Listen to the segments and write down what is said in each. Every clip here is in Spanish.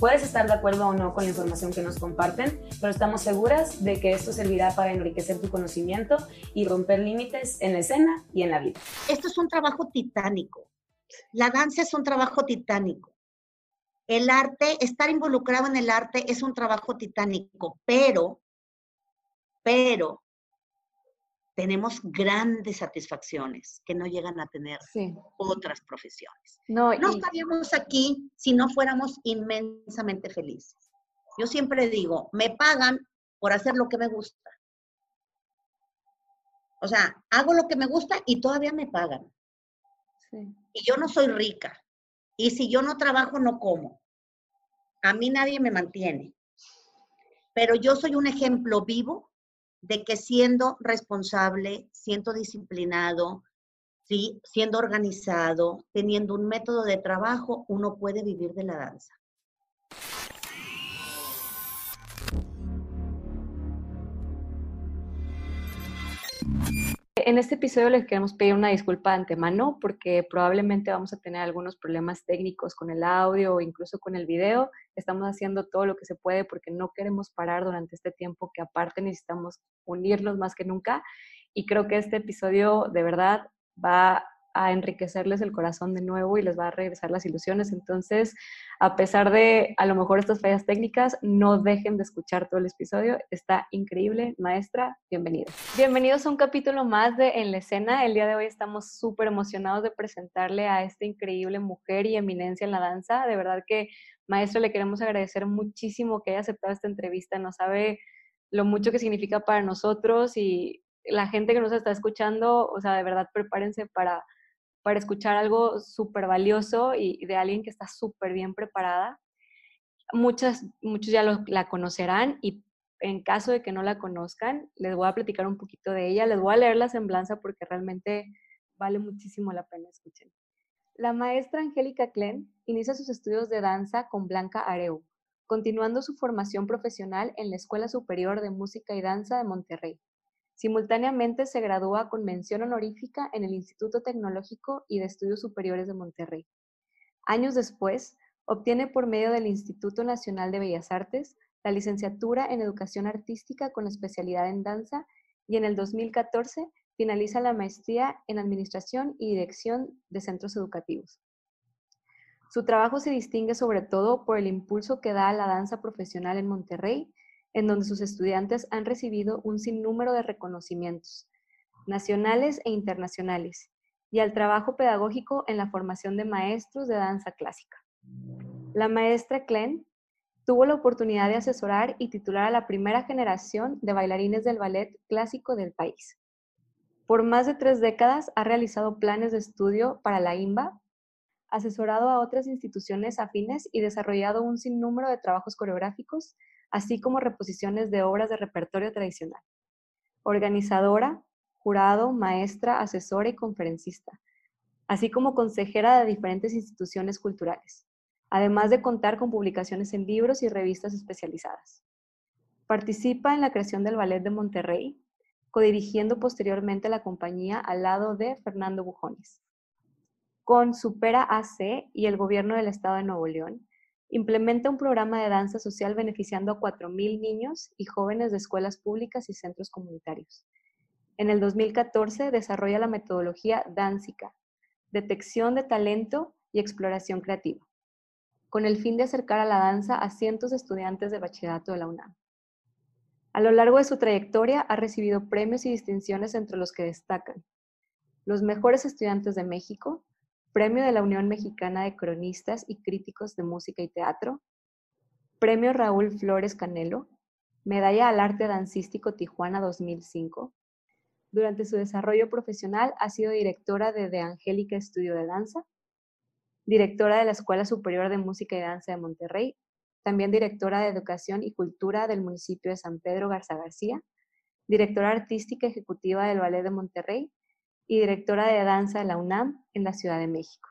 Puedes estar de acuerdo o no con la información que nos comparten, pero estamos seguras de que esto servirá para enriquecer tu conocimiento y romper límites en la escena y en la vida. Esto es un trabajo titánico. La danza es un trabajo titánico. El arte, estar involucrado en el arte es un trabajo titánico, pero, pero tenemos grandes satisfacciones que no llegan a tener otras profesiones. No, estaríamos aquí si no fuéramos inmensamente felices. Yo siempre digo, me pagan por hacer lo que me gusta. O sea, hago lo que me gusta y todavía me pagan. Y yo no soy rica. Y si yo no trabajo, no como. A mí nadie me mantiene. Pero yo soy un ejemplo vivo de que siendo responsable, siendo disciplinado, ¿sí? siendo organizado, teniendo un método de trabajo, uno puede vivir de la danza. En este episodio les queremos pedir una disculpa de antemano porque probablemente vamos a tener algunos problemas técnicos con el audio o incluso con el video. Estamos haciendo todo lo que se puede porque no queremos parar durante este tiempo que aparte necesitamos unirnos más que nunca. Y creo que este episodio de verdad va a enriquecerles el corazón de nuevo y les va a regresar las ilusiones. Entonces, a pesar de a lo mejor estas fallas técnicas, no dejen de escuchar todo el episodio. Está increíble. Maestra, bienvenida. Bienvenidos a un capítulo más de En la escena. El día de hoy estamos súper emocionados de presentarle a esta increíble mujer y eminencia en la danza. De verdad que, maestra, le queremos agradecer muchísimo que haya aceptado esta entrevista. No sabe lo mucho que significa para nosotros y la gente que nos está escuchando, o sea, de verdad prepárense para para escuchar algo súper valioso y de alguien que está súper bien preparada. Muchas, muchos ya la conocerán y en caso de que no la conozcan, les voy a platicar un poquito de ella, les voy a leer la semblanza porque realmente vale muchísimo la pena escuchar. La maestra Angélica Klen inicia sus estudios de danza con Blanca Areu, continuando su formación profesional en la Escuela Superior de Música y Danza de Monterrey. Simultáneamente se gradúa con mención honorífica en el Instituto Tecnológico y de Estudios Superiores de Monterrey. Años después, obtiene por medio del Instituto Nacional de Bellas Artes la licenciatura en Educación Artística con especialidad en danza y en el 2014 finaliza la maestría en Administración y Dirección de Centros Educativos. Su trabajo se distingue sobre todo por el impulso que da a la danza profesional en Monterrey en donde sus estudiantes han recibido un sinnúmero de reconocimientos, nacionales e internacionales, y al trabajo pedagógico en la formación de maestros de danza clásica. La maestra Klen tuvo la oportunidad de asesorar y titular a la primera generación de bailarines del ballet clásico del país. Por más de tres décadas ha realizado planes de estudio para la IMBA, asesorado a otras instituciones afines y desarrollado un sinnúmero de trabajos coreográficos así como reposiciones de obras de repertorio tradicional. Organizadora, jurado, maestra, asesora y conferencista, así como consejera de diferentes instituciones culturales, además de contar con publicaciones en libros y revistas especializadas. Participa en la creación del Ballet de Monterrey, codirigiendo posteriormente la compañía al lado de Fernando Bujones. Con Supera AC y el Gobierno del Estado de Nuevo León, Implementa un programa de danza social beneficiando a 4.000 niños y jóvenes de escuelas públicas y centros comunitarios. En el 2014 desarrolla la metodología Dánsica, detección de talento y exploración creativa, con el fin de acercar a la danza a cientos de estudiantes de bachillerato de la UNAM. A lo largo de su trayectoria ha recibido premios y distinciones entre los que destacan los mejores estudiantes de México, Premio de la Unión Mexicana de Cronistas y Críticos de Música y Teatro, Premio Raúl Flores Canelo, Medalla al Arte Dancístico Tijuana 2005. Durante su desarrollo profesional ha sido directora de The Angélica Estudio de Danza, directora de la Escuela Superior de Música y Danza de Monterrey, también directora de Educación y Cultura del municipio de San Pedro Garza García, directora artística ejecutiva del Ballet de Monterrey y directora de danza de la UNAM en la Ciudad de México.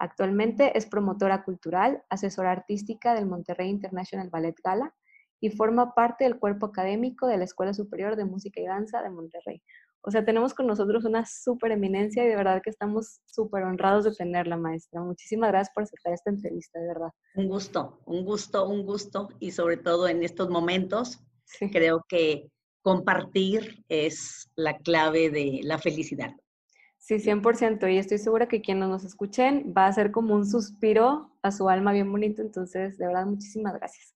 Actualmente es promotora cultural, asesora artística del Monterrey International Ballet Gala y forma parte del cuerpo académico de la Escuela Superior de Música y Danza de Monterrey. O sea, tenemos con nosotros una súper eminencia y de verdad que estamos súper honrados de tenerla, maestra. Muchísimas gracias por aceptar esta entrevista, de verdad. Un gusto, un gusto, un gusto. Y sobre todo en estos momentos, creo que compartir es la clave de la felicidad. Sí, 100%. Y estoy segura que quienes nos escuchen va a ser como un suspiro a su alma bien bonito. Entonces, de verdad, muchísimas gracias.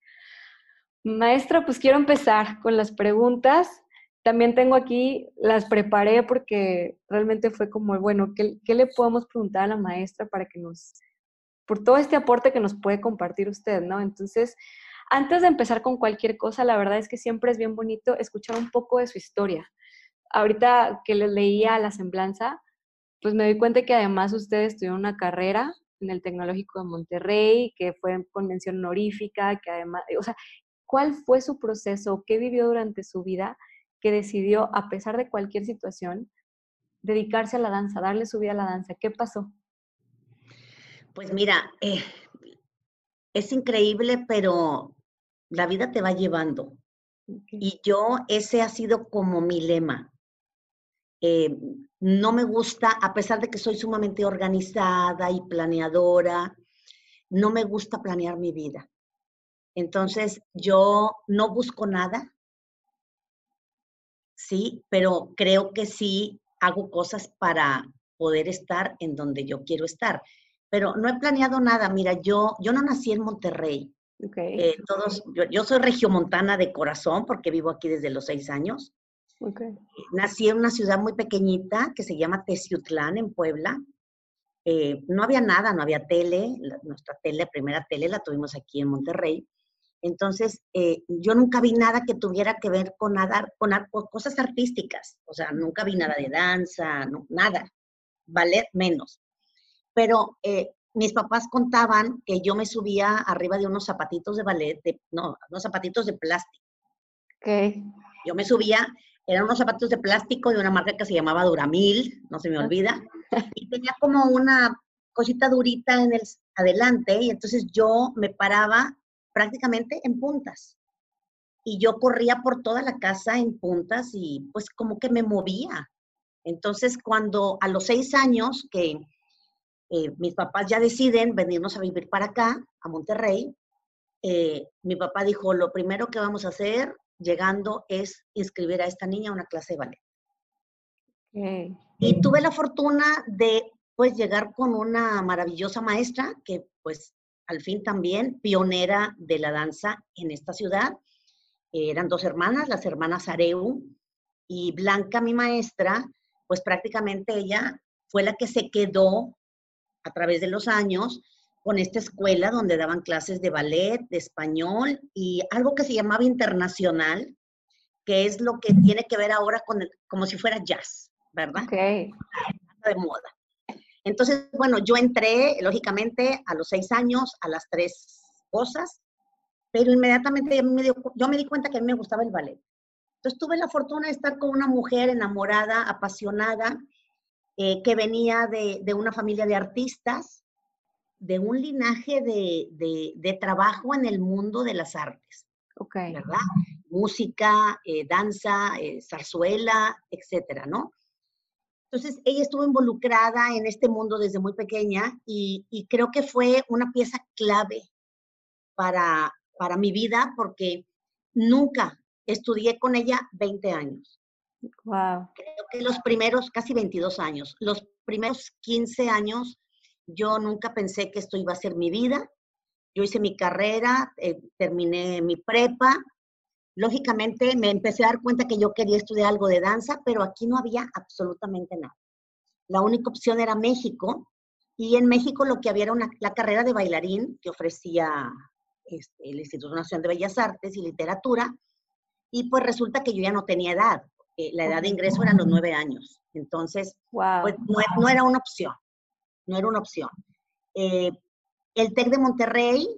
Maestra, pues quiero empezar con las preguntas. También tengo aquí, las preparé porque realmente fue como, bueno, ¿qué, ¿qué, le podemos preguntar a la maestra para que nos, por todo este aporte que nos puede compartir usted, ¿no? Entonces, antes de empezar con cualquier cosa, la verdad es que siempre es bien bonito escuchar un poco de su historia. Ahorita que le leía la semblanza, pues me doy cuenta que además usted estudió una carrera en el Tecnológico de Monterrey, que fue con mención honorífica, que además, o sea, ¿cuál fue su proceso? ¿Qué vivió durante su vida? que decidió, a pesar de cualquier situación, dedicarse a la danza, darle su vida a la danza? ¿Qué pasó? Pues mira, eh, es increíble, pero la vida te va llevando. Y yo, ese ha sido como mi lema. Eh, no me gusta, a pesar de que soy sumamente organizada y planeadora, no me gusta planear mi vida. Entonces, yo no busco nada, sí, pero creo que sí hago cosas para poder estar en donde yo quiero estar. Pero no he planeado nada. Mira, yo, yo no nací en Monterrey. Okay. Eh, todos, yo, soy regiomontana de corazón porque vivo aquí desde los seis años. Okay. Nací en una ciudad muy pequeñita que se llama Teciutlán, en Puebla. Eh, no había nada, no había tele. nuestra tele, primera tele, la tuvimos aquí en Monterrey. Entonces, eh, yo nunca vi nada que tuviera que ver con, nada, con, cosas artísticas. O sea, nunca vi nada de danza, nada. Ballet menos. Pero eh, mis papás contaban que yo me subía arriba de unos zapatitos de ballet, de, no, unos zapatitos de plástico. Okay. Yo me subía, eran unos zapatos de plástico de una marca que se llamaba Duramil, no se me olvida, y tenía como una cosita durita en el adelante, y entonces yo me paraba prácticamente en puntas. Y yo corría por toda la casa en puntas y pues como que me movía. Entonces, cuando a los seis años que eh, mis papás ya deciden venirnos a vivir para acá, a Monterrey, eh, mi papá dijo, lo primero que vamos a hacer llegando es inscribir a esta niña a una clase de ballet. Y tuve la fortuna de pues llegar con una maravillosa maestra que pues al fin también pionera de la danza en esta ciudad. eran dos hermanas, las hermanas Areu y Blanca, mi maestra, pues prácticamente ella fue la que se quedó a través de los años con esta escuela donde daban clases de ballet, de español y algo que se llamaba internacional, que es lo que tiene que ver ahora con como si fuera jazz, ¿verdad? Okay. De moda. Entonces, bueno, yo entré, lógicamente, a los seis años a las tres cosas, pero inmediatamente yo me di cuenta que a mí me gustaba el ballet. Entonces tuve la fortuna de estar con una mujer enamorada, apasionada, eh, que venía de, una familia de artistas, de un linaje de, trabajo en el mundo de las artes. Ok. ¿Verdad? Música, eh, danza, eh, zarzuela, etcétera, ¿no? Entonces, ella estuvo involucrada en este mundo desde muy pequeña y, creo que fue una pieza clave para, para mi vida porque nunca estudié con ella 20 años. Wow. Creo que los primeros, casi 22 años, los primeros 15 años, yo nunca pensé que esto iba a ser mi vida. Yo hice mi carrera, eh, terminé mi prepa, Lógicamente me empecé a dar cuenta que yo quería estudiar algo de danza, pero aquí no había absolutamente nada. La única opción era México y en México lo que había era una, la carrera de bailarín que ofrecía este, el Instituto Nacional de Bellas Artes y Literatura y pues resulta que yo ya no tenía edad. La edad de ingreso eran los nueve años. Entonces, pues no, era una opción. No era una opción. Eh, el TEC de Monterrey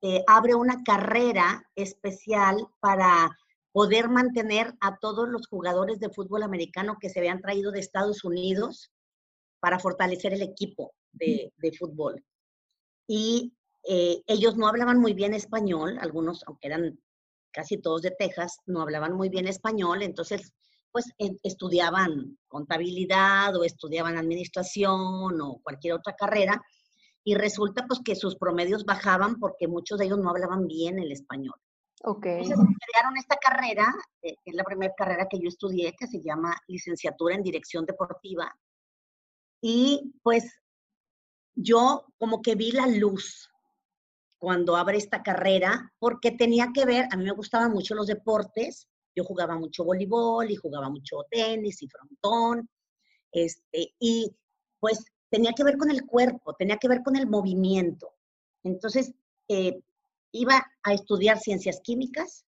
eh, abre una carrera especial para poder mantener a todos los jugadores de fútbol americano que se habían traído de Estados Unidos para fortalecer el equipo de, fútbol. Y eh, ellos no hablaban muy bien español, algunos, aunque eran casi todos de Texas, no hablaban muy bien español, entonces pues estudiaban contabilidad o estudiaban administración o cualquier otra carrera y resulta pues que sus promedios bajaban porque muchos de ellos no hablaban bien el español. Ok. Entonces crearon esta carrera, eh, que es la primera carrera que yo estudié, que se llama licenciatura en dirección deportiva. Y pues yo como que vi la luz cuando abre esta carrera, porque tenía que ver, a mí me gustaban mucho los deportes, yo jugaba mucho voleibol y jugaba mucho tenis y frontón, este, y pues tenía que ver con el cuerpo, tenía que ver con el movimiento. Entonces, eh, iba a estudiar ciencias químicas.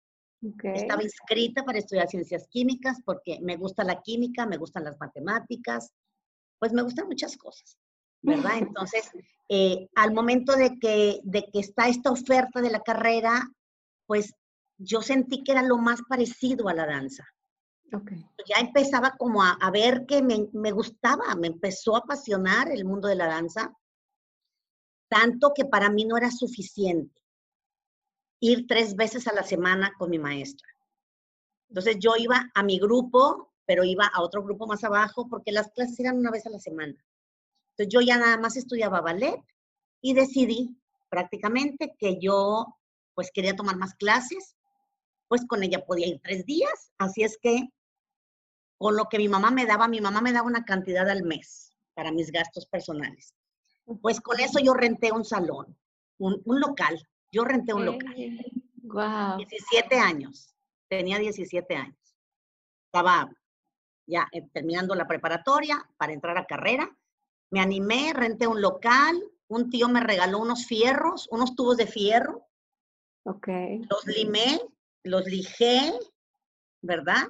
Estaba inscrita para estudiar ciencias químicas porque me gusta la química, me gustan las matemáticas, pues me gustan muchas cosas, ¿verdad? Entonces, eh, al momento de que, de que está esta oferta de la carrera, pues yo sentí que era lo más parecido a la danza. Ya empezaba como a, ver que me, me, gustaba, me empezó a apasionar el mundo de la danza, tanto que para mí no era suficiente ir tres veces a la semana con mi maestra. Entonces yo iba a mi grupo, pero iba a otro grupo más abajo porque las clases eran una vez a la semana. Entonces yo ya nada más estudiaba ballet y decidí prácticamente que yo pues quería tomar más clases, pues con ella podía ir tres días, así es que con lo que mi mamá me daba, mi mamá me daba una cantidad al mes para mis gastos personales. Pues con eso yo renté un salón, un, local. Yo renté un local. Wow. 17 años. Tenía 17 años. Estaba ya eh, terminando la preparatoria para entrar a carrera. Me animé, renté un local. Un tío me regaló unos fierros, unos tubos de fierro. Ok. Los limé, los lijé, ¿verdad?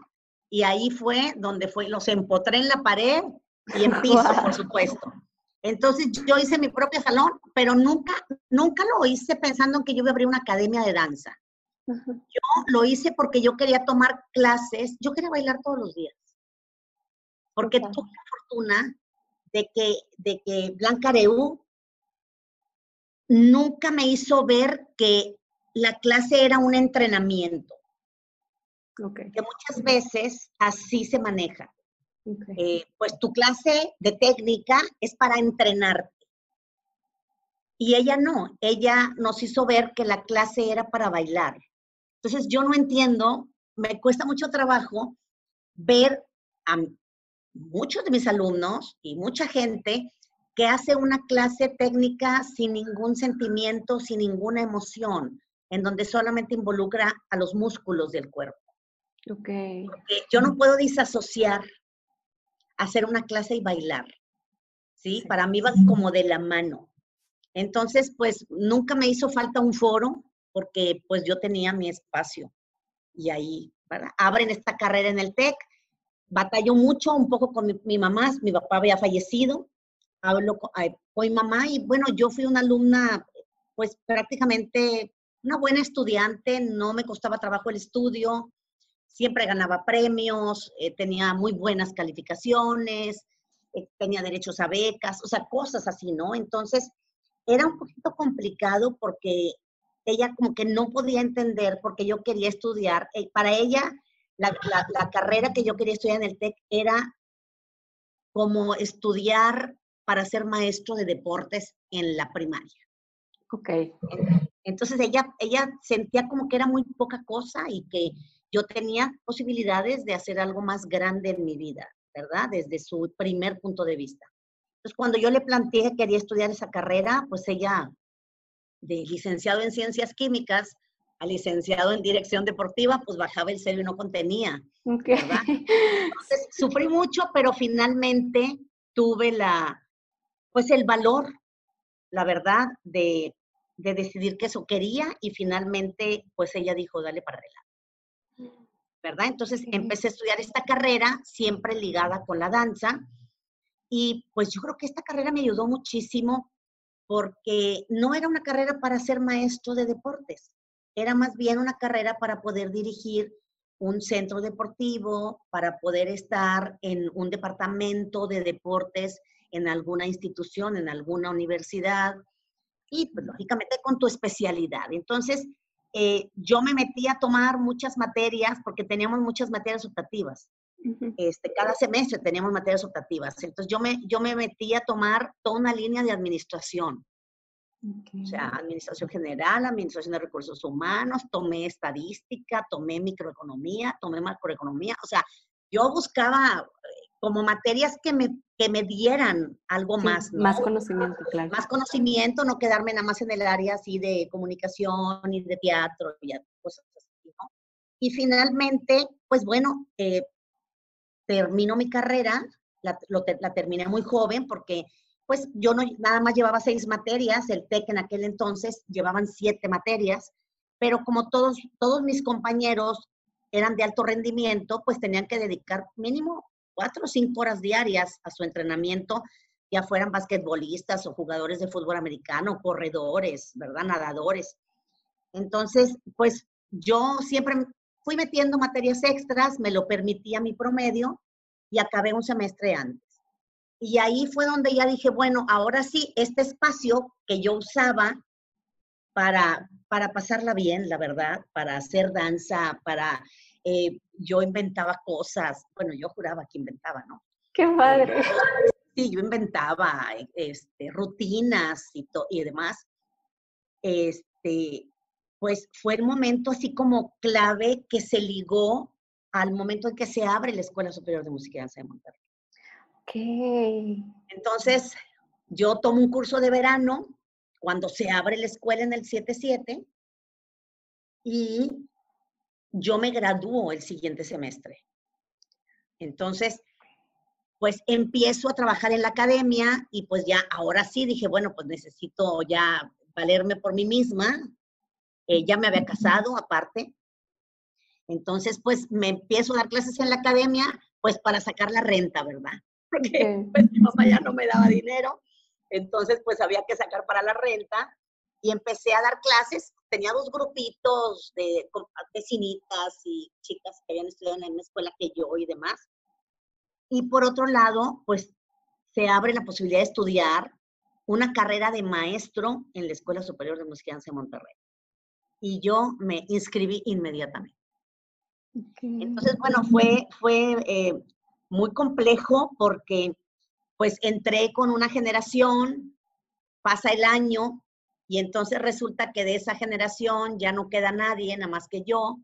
y ahí fue donde fue, los empotré en la pared y en piso, por supuesto. Entonces yo hice mi propio salón, pero nunca, nunca lo hice pensando en que yo iba a abrir una academia de danza. Yo lo hice porque yo quería tomar clases, yo quería bailar todos los días. Porque tuve la fortuna de que, de que Blanca Areu nunca me hizo ver que la clase era un entrenamiento. Que muchas veces así se maneja. Eh, pues tu clase de técnica es para entrenarte. Y ella no, ella nos hizo ver que la clase era para bailar. Entonces yo no entiendo, me cuesta mucho trabajo ver a muchos de mis alumnos y mucha gente que hace una clase técnica sin ningún sentimiento, sin ninguna emoción, en donde solamente involucra a los músculos del cuerpo. Okay. Porque yo no puedo disasociar hacer una clase y bailar. ¿sí? Para mí va como de la mano. Entonces, pues nunca me hizo falta un foro porque pues yo tenía mi espacio. Y ahí, ¿verdad? Abren esta carrera en el TEC. Batalló mucho un poco con mi, mamá, mi papá había fallecido. Hablo con, con mi mamá y bueno, yo fui una alumna pues prácticamente una buena estudiante, no me costaba trabajo el estudio, siempre ganaba premios, eh, tenía muy buenas calificaciones, eh, tenía derechos a becas, o sea, cosas así, ¿no? Entonces, era un poquito complicado porque ella como que no podía entender porque yo quería estudiar. Eh, para ella, la, la, carrera que yo quería estudiar en el TEC era como estudiar para ser maestro de deportes en la primaria. Ok. Entonces ella, ella sentía como que era muy poca cosa y que yo tenía posibilidades de hacer algo más grande en mi vida, ¿verdad? Desde su primer punto de vista. Entonces, cuando yo le planteé que quería estudiar esa carrera, pues ella, de licenciado en ciencias químicas a licenciado en dirección deportiva, pues bajaba el celo y no contenía, ¿verdad? Entonces, sufrí mucho, pero finalmente tuve la, pues el valor, la verdad, de, de decidir que eso quería y finalmente, pues ella dijo, dale para adelante. ¿verdad? Entonces empecé a estudiar esta carrera, siempre ligada con la danza, y pues yo creo que esta carrera me ayudó muchísimo porque no era una carrera para ser maestro de deportes, era más bien una carrera para poder dirigir un centro deportivo, para poder estar en un departamento de deportes en alguna institución, en alguna universidad, y pues, lógicamente con tu especialidad. Entonces, eh, yo me metí a tomar muchas materias porque teníamos muchas materias optativas. este, cada semestre teníamos materias optativas. Entonces, yo me, yo me metí a tomar toda una línea de administración. O sea, administración general, administración de recursos humanos, tomé estadística, tomé microeconomía, tomé macroeconomía. O sea, yo buscaba como materias que me, que me dieran algo más. Más conocimiento, claro. Más conocimiento, no quedarme nada más en el área así de comunicación y de teatro y cosas así, ¿no? Y finalmente, pues bueno, eh, termino mi carrera, la, la terminé muy joven porque pues yo no, nada más llevaba seis materias, el TEC en aquel entonces llevaban siete materias, pero como todos, todos mis compañeros eran de alto rendimiento, pues tenían que dedicar mínimo cuatro o cinco horas diarias a su entrenamiento, ya fueran basquetbolistas o jugadores de fútbol americano, corredores, ¿verdad? Nadadores. Entonces, pues yo siempre fui metiendo materias extras, me lo permitía mi promedio y acabé un semestre antes. Y ahí fue donde ya dije, bueno, ahora sí, este espacio que yo usaba para, para pasarla bien, la verdad, para hacer danza, para... Eh, yo inventaba cosas, bueno, yo juraba que inventaba, ¿no? ¡Qué padre! Sí, yo inventaba este, rutinas y, y demás. Este, pues fue el momento así como clave que se ligó al momento en que se abre la Escuela Superior de Música y Danza de Monterrey. Entonces, yo tomo un curso de verano cuando se abre la escuela en el 7-7 y yo me gradúo el siguiente semestre. Entonces, pues empiezo a trabajar en la academia y pues ya, ahora sí dije, bueno, pues necesito ya valerme por mí misma. Eh, ya me había casado aparte. Entonces, pues me empiezo a dar clases en la academia, pues para sacar la renta, ¿verdad? porque pues, mi mamá ya no me daba dinero, entonces pues había que sacar para la renta y empecé a dar clases. Tenía dos grupitos de vecinitas y chicas que habían estudiado en la misma escuela que yo y demás. Y por otro lado, pues se abre la posibilidad de estudiar una carrera de maestro en la Escuela Superior de Música de Monterrey. Y yo me inscribí inmediatamente. Entonces, bueno, fue, fue eh, muy complejo porque pues entré con una generación, pasa el año y entonces resulta que de esa generación ya no queda nadie, nada más que yo.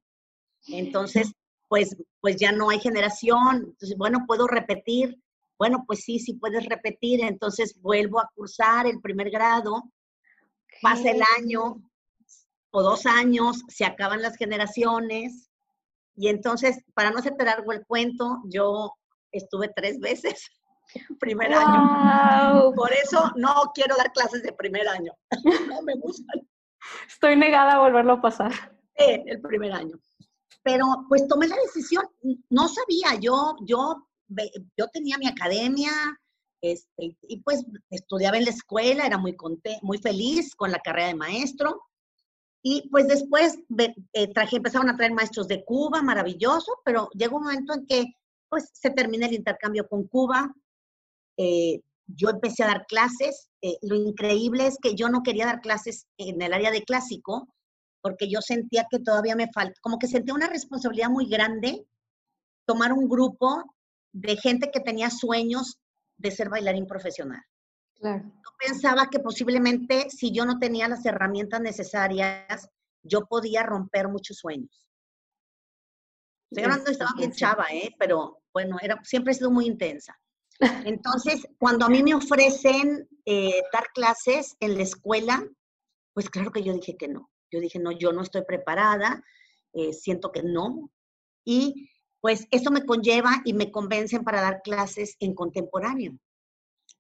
Entonces, pues, pues ya no hay generación. Entonces, bueno, puedo repetir. Bueno, pues sí, sí puedes repetir. Entonces vuelvo a cursar el primer grado, pasa el año o dos años, se acaban las generaciones. Y entonces, para no hacerte largo el cuento, yo estuve tres veces primer año. Por eso no quiero dar clases de primer año. no me gustan. Estoy negada a volverlo a pasar. Sí, el primer año. Pero pues tomé la decisión, no sabía, yo, yo, yo tenía mi academia, este, y pues estudiaba en la escuela, era muy, muy feliz con la carrera de maestro. Y pues después eh, traje, empezaron a traer maestros de Cuba, maravilloso, pero llegó un momento en que pues se termina el intercambio con Cuba. Eh, yo empecé a dar clases. Eh, lo increíble es que yo no quería dar clases en el área de clásico porque yo sentía que todavía me falta, como que sentía una responsabilidad muy grande tomar un grupo de gente que tenía sueños de ser bailarín profesional. Claro. Yo pensaba que posiblemente si yo no tenía las herramientas necesarias, yo podía romper muchos sueños. Estoy hablando, estaba bien chava, ¿eh? Pero bueno, era, siempre he sido muy intensa. Entonces, cuando a mí me ofrecen eh, dar clases en la escuela, pues claro que yo dije que no. Yo dije, no, yo no estoy preparada, eh, siento que no. Y pues eso me conlleva y me convencen para dar clases en contemporáneo.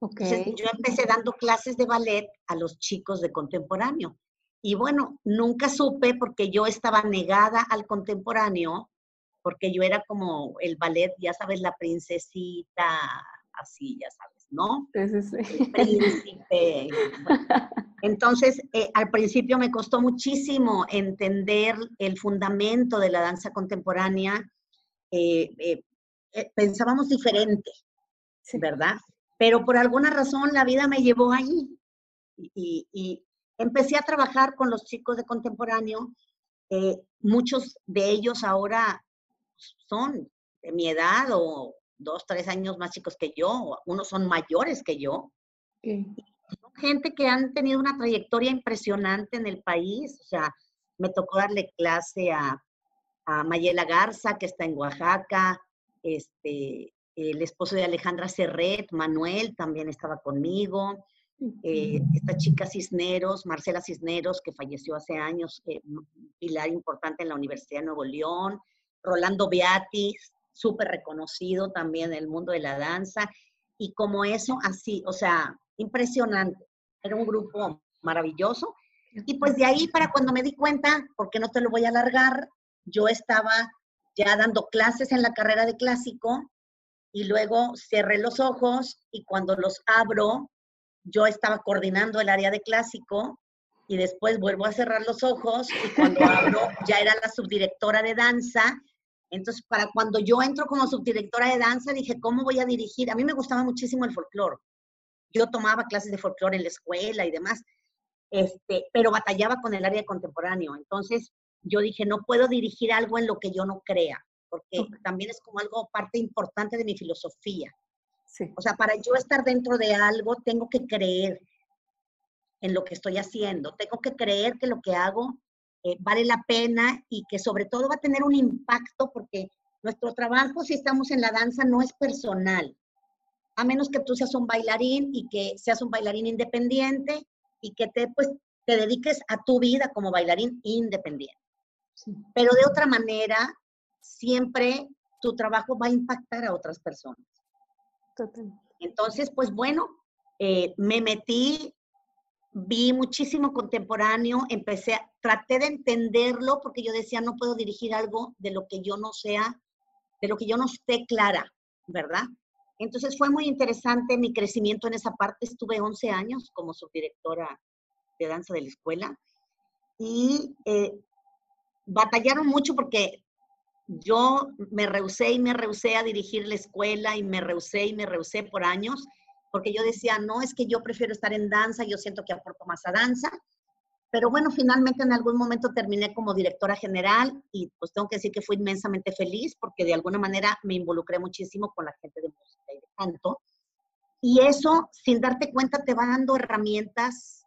Okay. yo empecé dando clases de ballet a los chicos de contemporáneo. Y bueno, nunca supe porque yo estaba negada al contemporáneo porque yo era como el ballet, ya sabes, la princesita, así, ya sabes. ¿no? Sí, sí, sí. príncipe. Entonces, eh, al principio me costó muchísimo entender el fundamento de la danza contemporánea. Eh, eh, pensábamos diferente, ¿verdad? Pero por alguna razón la vida me llevó ahí. Y, y, empecé a trabajar con los chicos de contemporáneo. muchos de ellos ahora son de mi edad o dos, tres años más chicos que yo, unos son mayores que yo. Son gente que han tenido una trayectoria impresionante en el país. O sea, me tocó darle clase a, a Mayela Garza, que está en Oaxaca, este, el esposo de Alejandra Serret, Manuel, también estaba conmigo. Eh, esta chica Cisneros, Marcela Cisneros, que falleció hace años, eh, pilar importante en la Universidad de Nuevo León, Rolando Beatis, súper reconocido también en el mundo de la danza. Y como eso, así, o sea, impresionante. Era un grupo maravilloso. Y pues de ahí para cuando me di cuenta, porque no te lo voy a alargar, yo estaba ya dando clases en la carrera de clásico y luego cerré los ojos y cuando los abro, yo estaba coordinando el área de clásico y después vuelvo a cerrar los ojos y cuando abro ya era la subdirectora de danza entonces, para cuando yo entro como subdirectora de danza, dije, ¿cómo voy a dirigir? A mí me gustaba muchísimo el folclore. Yo tomaba clases de folclore en la escuela y demás, este, pero batallaba con el área contemporáneo. Entonces, yo dije, no puedo dirigir algo en lo que yo no crea, porque también es como algo parte importante de mi filosofía. O sea, para yo estar dentro de algo, tengo que creer en lo que estoy haciendo. Tengo que creer que lo que hago eh, vale la pena y que sobre todo va a tener un impacto porque nuestro trabajo, si estamos en la danza, no es personal, a menos que tú seas un bailarín y que seas un bailarín independiente y que te, pues, te dediques a tu vida como bailarín independiente. Pero de otra manera, siempre tu trabajo va a impactar a otras personas. Entonces, pues bueno, eh, me metí vi muchísimo contemporáneo, empecé, traté de entenderlo porque yo decía, no puedo dirigir algo de lo que yo no sea, de lo que yo no esté clara, ¿verdad? Entonces fue muy interesante mi crecimiento en esa parte. Estuve 11 años como subdirectora de danza de la escuela y eh, batallaron mucho porque yo me rehusé y me rehusé a dirigir la escuela y me rehusé y me rehusé por años porque yo decía, no, es que yo prefiero estar en danza, yo siento que aporto más a danza. Pero bueno, finalmente en algún momento terminé como directora general y pues tengo que decir que fui inmensamente feliz porque de alguna manera me involucré muchísimo con la gente de música y de canto. Y eso, sin darte cuenta, te va dando herramientas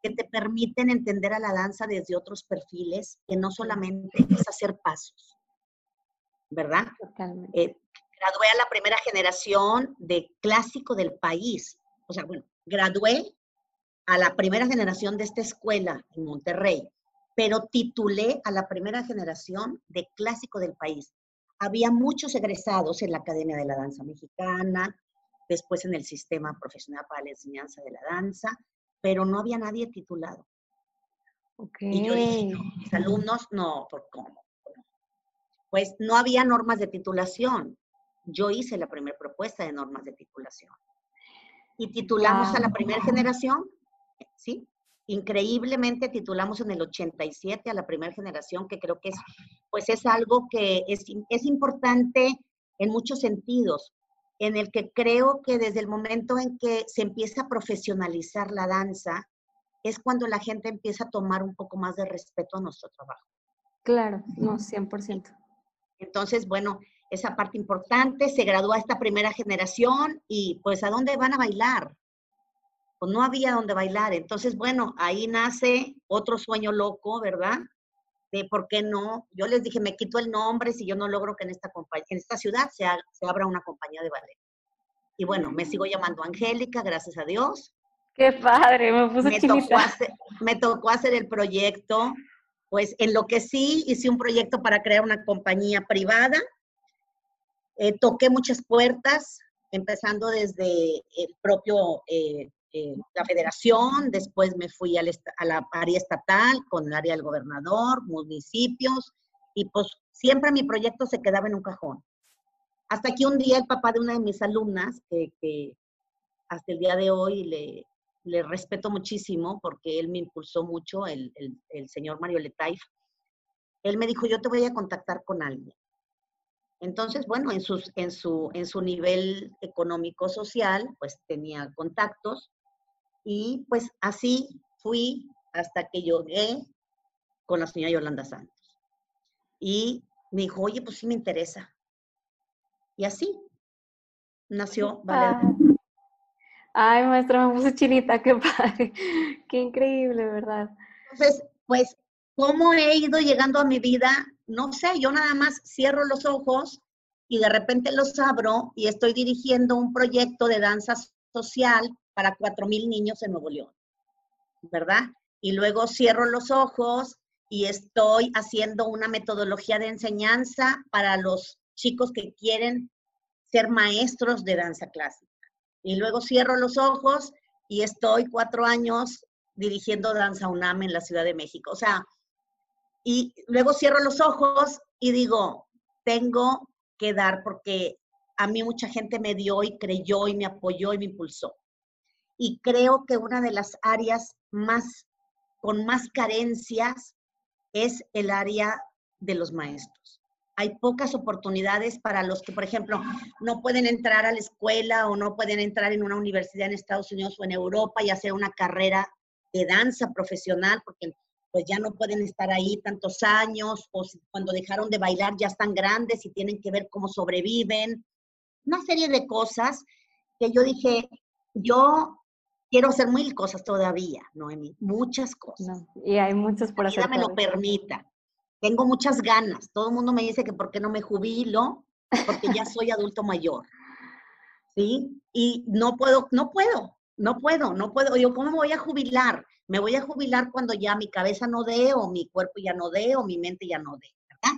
que te permiten entender a la danza desde otros perfiles, que no solamente es hacer pasos, ¿verdad? Totalmente. Eh, gradué a la primera generación de clásico del país. O sea, bueno, gradué a la primera generación de esta escuela en Monterrey, pero titulé a la primera generación de clásico del país. Había muchos egresados en la Academia de la Danza Mexicana, después en el Sistema Profesional para la Enseñanza de la Danza, pero no había nadie titulado. Okay. Y yo dije, mis alumnos, no, ¿por cómo? Pues no había normas de titulación yo hice la primera propuesta de normas de titulación. Y titulamos a la primera generación, ¿sí? Increíblemente titulamos en el 87 a la primera generación, que creo que es, pues es algo que es, es importante en muchos sentidos, en el que creo que desde el momento en que se empieza a profesionalizar la danza, es cuando la gente empieza a tomar un poco más de respeto a nuestro trabajo. Claro, no, 100%. Entonces, bueno, esa parte importante, se gradúa esta primera generación y pues ¿a dónde van a bailar? Pues no había dónde bailar. Entonces, bueno, ahí nace otro sueño loco, ¿verdad? De por qué no. Yo les dije, me quito el nombre si yo no logro que en esta, en esta ciudad se, se abra una compañía de ballet. Y bueno, me sigo llamando Angélica, gracias a Dios. Qué padre, me puse me tocó, hacer, me tocó hacer el proyecto. Pues en lo que sí hice un proyecto para crear una compañía privada eh, toqué muchas puertas, empezando desde el propio, eh, eh, la federación, después me fui a la área estatal con el área del gobernador, municipios, y pues siempre mi proyecto se quedaba en un cajón. Hasta que un día el papá de una de mis alumnas, que, hasta el día de hoy le, le respeto muchísimo porque él me impulsó mucho, el, el, señor Mario Letaif. Él me dijo, yo te voy a contactar con alguien. Entonces, bueno, en, sus, en, su, en su nivel económico social, pues tenía contactos y pues así fui hasta que llegué con la señora Yolanda Santos. Y me dijo, oye, pues sí me interesa. Y así nació Valeria. Ay, maestra, me puse chinita, qué padre, qué increíble, ¿verdad? Entonces, pues, ¿cómo he ido llegando a mi vida? No sé, yo nada más cierro los ojos y de repente los abro y estoy dirigiendo un proyecto de danza social para cuatro mil niños en Nuevo León, ¿verdad? Y luego cierro los ojos y estoy haciendo una metodología de enseñanza para los chicos que quieren ser maestros de danza clásica. Y luego cierro los ojos y estoy cuatro años dirigiendo Danza UNAM en la Ciudad de México. O sea, y luego cierro los ojos y digo, tengo que dar porque a mí mucha gente me dio y creyó y me apoyó y me impulsó. Y creo que una de las áreas más, con más carencias es el área de los maestros hay pocas oportunidades para los que, por ejemplo, no pueden entrar a la escuela o no pueden entrar en una universidad en Estados Unidos o en Europa y hacer una carrera de danza profesional, porque pues ya no pueden estar ahí tantos años, o cuando dejaron de bailar ya están grandes y tienen que ver cómo sobreviven. Una serie de cosas que yo dije, yo quiero hacer mil cosas todavía, Noemi, muchas cosas. y hay muchas por hacer. La me lo permita tengo muchas ganas. Todo el mundo me dice que por qué no me jubilo, porque ya soy adulto mayor. ¿Sí? Y no puedo, no puedo, no puedo, no puedo. Yo, ¿cómo me voy a jubilar? Me voy a jubilar cuando ya mi cabeza no dé, o mi cuerpo ya no dé, o mi mente ya no dé, ¿verdad?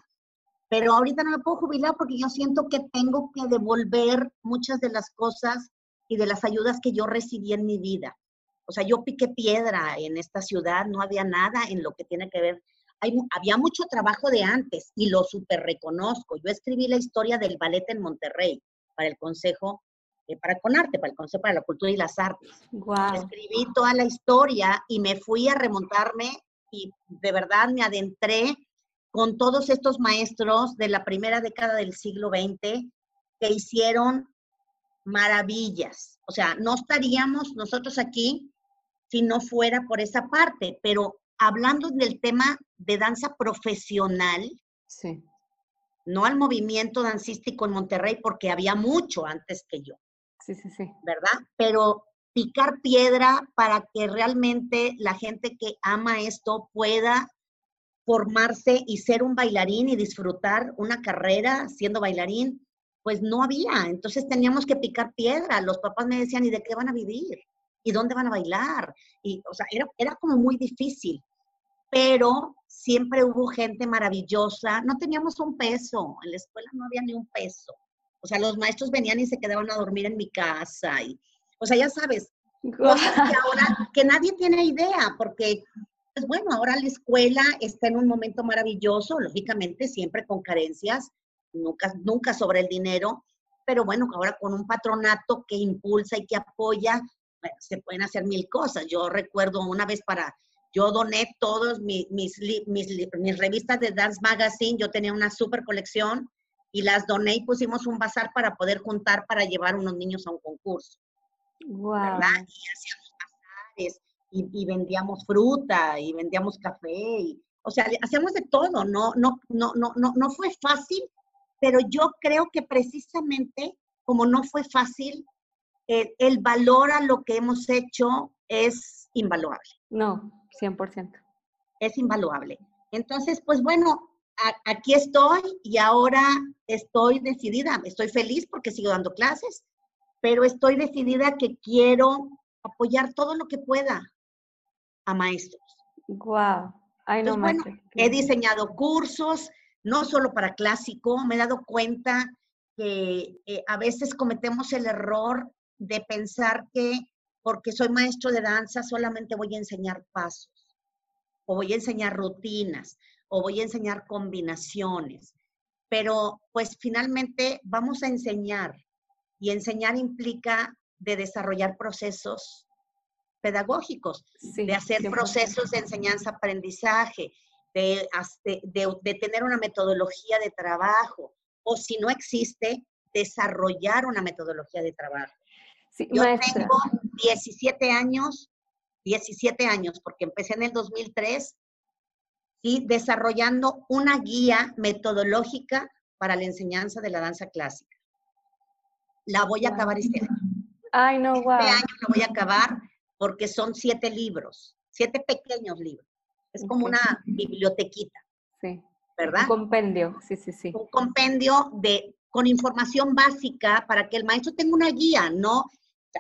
Pero ahorita no me puedo jubilar porque yo siento que tengo que devolver muchas de las cosas y de las ayudas que yo recibí en mi vida. O sea, yo piqué piedra en esta ciudad, no había nada en lo que tiene que ver había mucho trabajo de antes y lo super reconozco. Yo escribí la historia del ballet en Monterrey para el Consejo, eh, para Conarte, para el Consejo para la Cultura y las Artes. Escribí toda la historia y me fui a remontarme y de verdad me adentré con todos estos maestros de la primera década del siglo XX que hicieron maravillas. O sea, no estaríamos nosotros aquí si no fuera por esa parte, pero hablando del tema de danza profesional, sí. no al movimiento dancístico en Monterrey, porque había mucho antes que yo. Sí, sí, sí. ¿Verdad? Pero picar piedra para que realmente la gente que ama esto pueda formarse y ser un bailarín y disfrutar una carrera siendo bailarín, pues no había. Entonces teníamos que picar piedra. Los papás me decían, ¿y de qué van a vivir? ¿Y dónde van a bailar? Y, o sea, era, era como muy difícil pero siempre hubo gente maravillosa. No teníamos un peso, en la escuela no había ni un peso. O sea, los maestros venían y se quedaban a dormir en mi casa. Y, o sea, ya sabes, cosas que ahora que nadie tiene idea, porque, pues bueno, ahora la escuela está en un momento maravilloso, lógicamente siempre con carencias, nunca, nunca sobre el dinero, pero bueno, ahora con un patronato que impulsa y que apoya, se pueden hacer mil cosas. Yo recuerdo una vez para yo doné todos mis, mis, mis, revistas de Dance Magazine, yo tenía una super colección y las doné y pusimos un bazar para poder juntar para llevar unos niños a un concurso. Wow. ¿verdad? Y hacíamos bazares y, vendíamos fruta y vendíamos café. Y, o sea, hacíamos de todo, no, no, no, no, no, no fue fácil, pero yo creo que precisamente como no fue fácil, el, el valor a lo que hemos hecho es invaluable. No, 100%. Es invaluable. Entonces, pues bueno, aquí estoy y ahora estoy decidida, estoy feliz porque sigo dando clases, pero estoy decidida que quiero apoyar todo lo que pueda a maestros. Wow. Ay, no, bueno, he diseñado cursos, no solo para clásico, me he dado cuenta que eh, a veces cometemos el error de pensar que porque soy maestro de danza, solamente voy a enseñar pasos, o voy a enseñar rutinas, o voy a enseñar combinaciones. Pero pues finalmente vamos a enseñar y enseñar implica de desarrollar procesos pedagógicos, de hacer procesos de enseñanza-aprendizaje, de, de, tener una metodología de trabajo, o si no existe, desarrollar una metodología de trabajo. Yo tengo 17 años, 17 años, porque empecé en el 2003, y desarrollando una guía metodológica para la enseñanza de la danza clásica. La voy a acabar este año. Ay, no, Este año la voy a acabar porque son siete libros, siete pequeños libros. Es como una bibliotequita. Sí. ¿Verdad? Un compendio, sí, sí, sí. Un compendio de, con información básica para que el maestro tenga una guía, ¿no?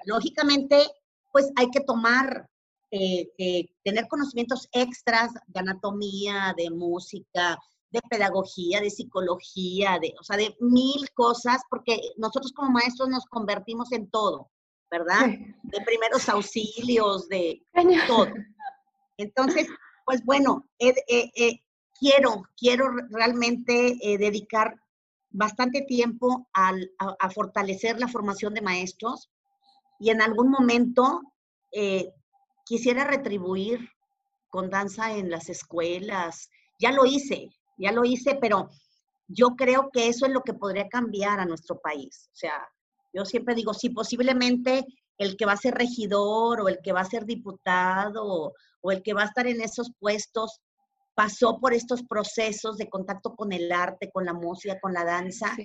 lógicamente, pues hay que tomar, eh, eh, tener conocimientos extras de anatomía, de música, de pedagogía, de psicología, de, o sea, de mil cosas, porque nosotros como maestros nos convertimos en todo, ¿verdad? De primeros auxilios, de todo. Entonces, pues bueno, eh, eh, quiero, quiero realmente eh, dedicar bastante tiempo al, a, fortalecer la formación de maestros y en algún momento quisiera retribuir con danza en las escuelas. Ya lo hice, ya lo hice, pero yo creo que eso es lo que podría cambiar a nuestro país. O sea, yo siempre digo, sí, posiblemente el que va a ser regidor o el que va a ser diputado o, el que va a estar en esos puestos pasó por estos procesos de contacto con el arte, con la música, con la danza,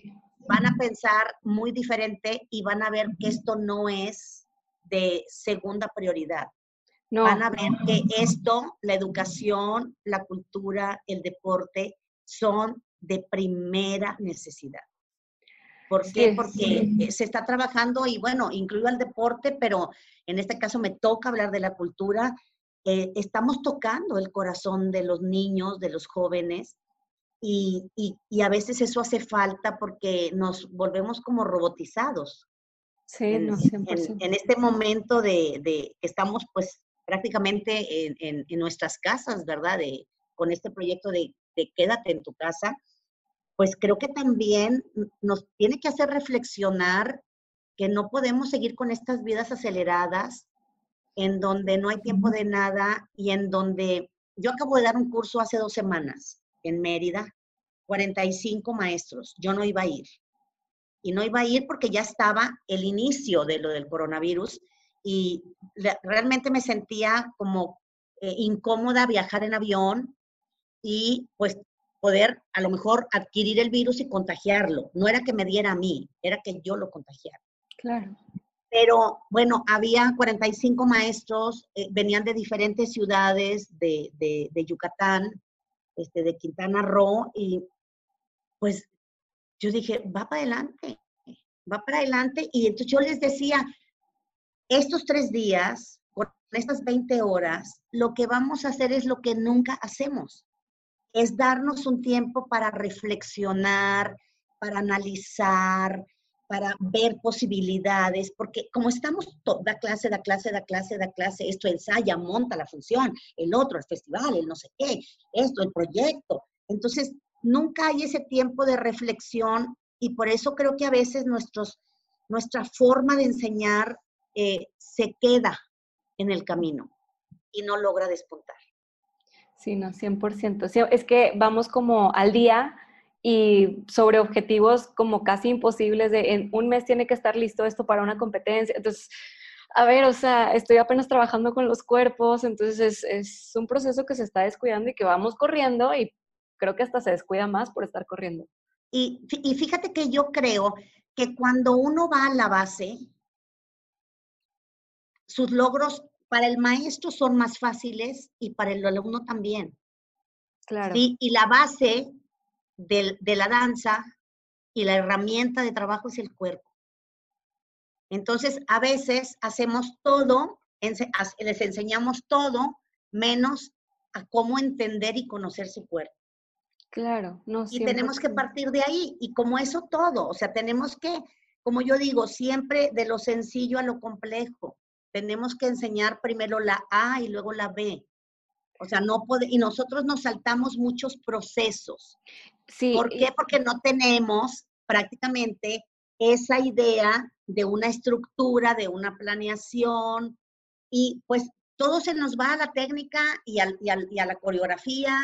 van a pensar muy diferente y van a ver que esto no es de segunda prioridad. No. Van a ver que esto, la educación, la cultura, el deporte, son de primera necesidad. ¿Por qué? Porque eh, se está trabajando y bueno, incluyo el deporte, pero en este caso me toca hablar de la cultura. Eh, estamos tocando el corazón de los niños, de los jóvenes, y, y, a veces eso hace falta porque nos volvemos como robotizados. Sí, en, no, 100%. En, en, este momento de, de, que estamos pues prácticamente en, en nuestras casas, ¿verdad? De, con este proyecto de de quédate en tu casa, pues creo que también nos tiene que hacer reflexionar que no podemos seguir con estas vidas aceleradas en donde no hay tiempo de nada y en donde yo acabo de dar un curso hace dos semanas en Mérida, 45 maestros, yo no iba a ir. Y no iba a ir porque ya estaba el inicio de lo del coronavirus y realmente me sentía como eh, incómoda viajar en avión, y pues poder a lo mejor adquirir el virus y contagiarlo. No era que me diera a mí, era que yo lo contagiara. Claro. Pero bueno, había 45 maestros, eh, venían de diferentes ciudades de, de, Yucatán, este, de Quintana Roo, y pues yo dije, va para adelante, va para adelante. Y entonces yo les decía, estos tres días, con estas 20 horas, lo que vamos a hacer es lo que nunca hacemos es darnos un tiempo para reflexionar, para analizar, para ver posibilidades, porque como estamos da clase, da clase, da clase, da clase, esto ensaya, monta la función, el otro, el festival, el no sé qué, esto, el proyecto. Entonces, nunca hay ese tiempo de reflexión y por eso creo que a veces nuestra forma de enseñar eh, se queda en el camino y no logra despuntar. Sí, no, 100%. Sí, es que vamos como al día y sobre objetivos como casi imposibles de en un mes tiene que estar listo esto para una competencia. Entonces, a ver, o sea, estoy apenas trabajando con los cuerpos, entonces es, un proceso que se está descuidando y que vamos corriendo y creo que hasta se descuida más por estar corriendo. Y, y fíjate que yo creo que cuando uno va a la base, sus logros para el maestro son más fáciles y para el alumno también. Claro. ¿sí? Y la base de, de la danza y la herramienta de trabajo es el cuerpo. Entonces, a veces hacemos todo, les enseñamos todo, menos a cómo entender y conocer su cuerpo. Claro, no Y tenemos que partir de ahí. Y como eso todo, o sea, tenemos que, como yo digo, siempre de lo sencillo a lo complejo tenemos que enseñar primero la A y luego la B. O sea, no puede, y nosotros nos saltamos muchos procesos. Sí. ¿Por qué? Porque no tenemos prácticamente esa idea de una estructura, de una planeación, y pues todo se nos va a la técnica y, y a la coreografía,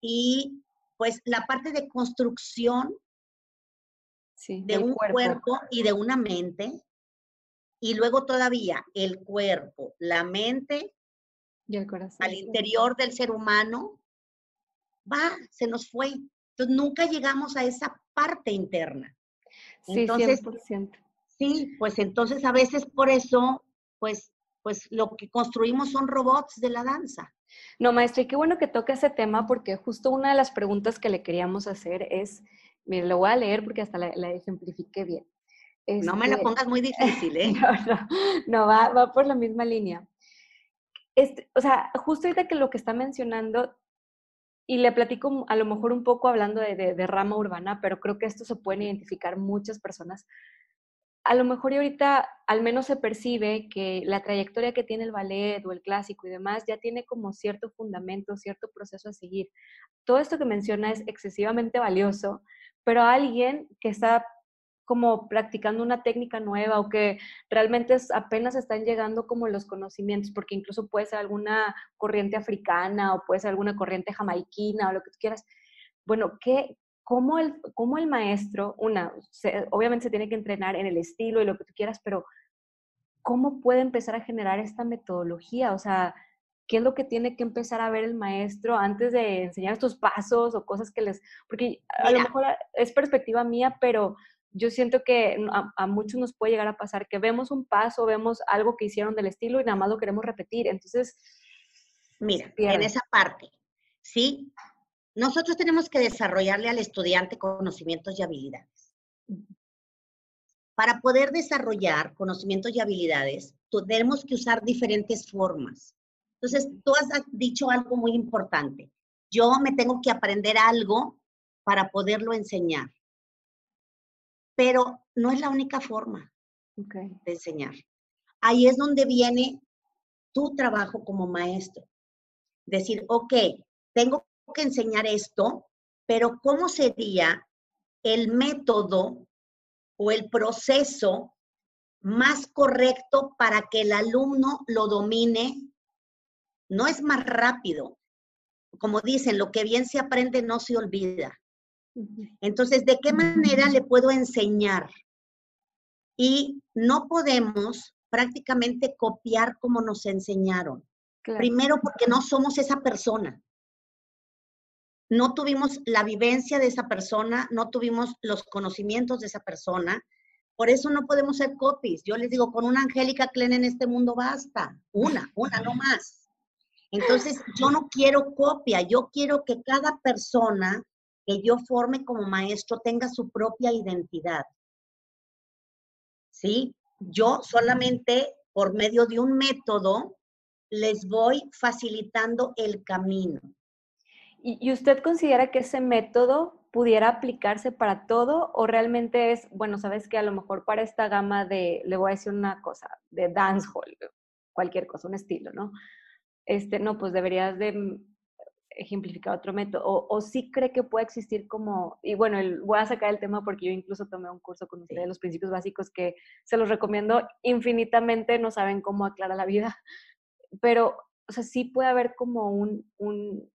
y pues la parte de construcción de un cuerpo. y de una mente, y luego todavía el cuerpo, la mente y el corazón. al interior del ser humano, va, se nos fue. Entonces nunca llegamos a esa parte interna. Sí, entonces, 100%. Sí, pues entonces a veces por eso, pues, pues lo que construimos son robots de la danza. No, maestra, y qué bueno que toque ese tema porque justo una de las preguntas que le queríamos hacer es, mire, lo voy a leer porque hasta la, ejemplifique bien. No me la este, pongas muy difícil, ¿eh? no, va, va, por la misma línea. Este, o sea, justo ahorita que lo que está mencionando, y le platico a lo mejor un poco hablando de, de rama urbana, pero creo que esto se pueden identificar muchas personas a lo mejor y ahorita al menos se percibe que la trayectoria que tiene el ballet o el clásico y demás ya tiene como cierto fundamento, cierto proceso a seguir. Todo esto que menciona es excesivamente valioso, pero alguien que está como practicando una técnica nueva o que realmente apenas están llegando como los conocimientos, porque incluso puede ser alguna corriente africana o puede ser alguna corriente jamaiquina o lo que tú quieras. Bueno, ¿qué, cómo el, cómo el maestro, una, obviamente se tiene que entrenar en el estilo y lo que tú quieras, pero ¿cómo puede empezar a generar esta metodología? O sea, ¿qué es lo que tiene que empezar a ver el maestro antes de enseñar estos pasos o cosas que les... Porque a lo mejor es perspectiva mía, pero yo siento que a, muchos nos puede llegar a pasar que vemos un paso, vemos algo que hicieron del estilo y nada más lo queremos repetir. Entonces, mira, en esa parte, ¿sí? Nosotros tenemos que desarrollarle al estudiante conocimientos y habilidades. Para poder desarrollar conocimientos y habilidades, tenemos que usar diferentes formas. Entonces, tú has dicho algo muy importante. Yo me tengo que aprender algo para poderlo enseñar. Pero no es la única forma de enseñar. Ahí es donde viene tu trabajo como maestro. Decir, ok, tengo que enseñar esto, pero ¿cómo sería el método o el proceso más correcto para que el alumno lo domine? No es más rápido. Como dicen, lo que bien se aprende no se olvida. Entonces, ¿de qué manera le puedo enseñar? Y no podemos prácticamente copiar como nos enseñaron. Primero porque no somos esa persona no tuvimos la vivencia de esa persona, no tuvimos los conocimientos de esa persona. Por eso no podemos ser copies. Yo les digo, con una Angélica Klen en este mundo basta. Una, una, no más. Entonces, yo no quiero copia, yo quiero que cada persona que yo forme como maestro tenga su propia identidad. ¿Sí? Yo solamente por medio de un método les voy facilitando el camino. ¿Y usted considera que ese método pudiera aplicarse para todo o realmente es, bueno, sabes que a lo mejor para esta gama de, le voy a decir una cosa, de dancehall, cualquier cosa, un estilo, ¿no? Este, no, pues deberías de ejemplificar otro método, o, o sí cree que puede existir como, y bueno, voy a sacar el tema porque yo incluso tomé un curso con ustedes, los principios básicos, que se los recomiendo infinitamente, no saben cómo aclarar la vida, pero, o sea, sí puede haber como un, un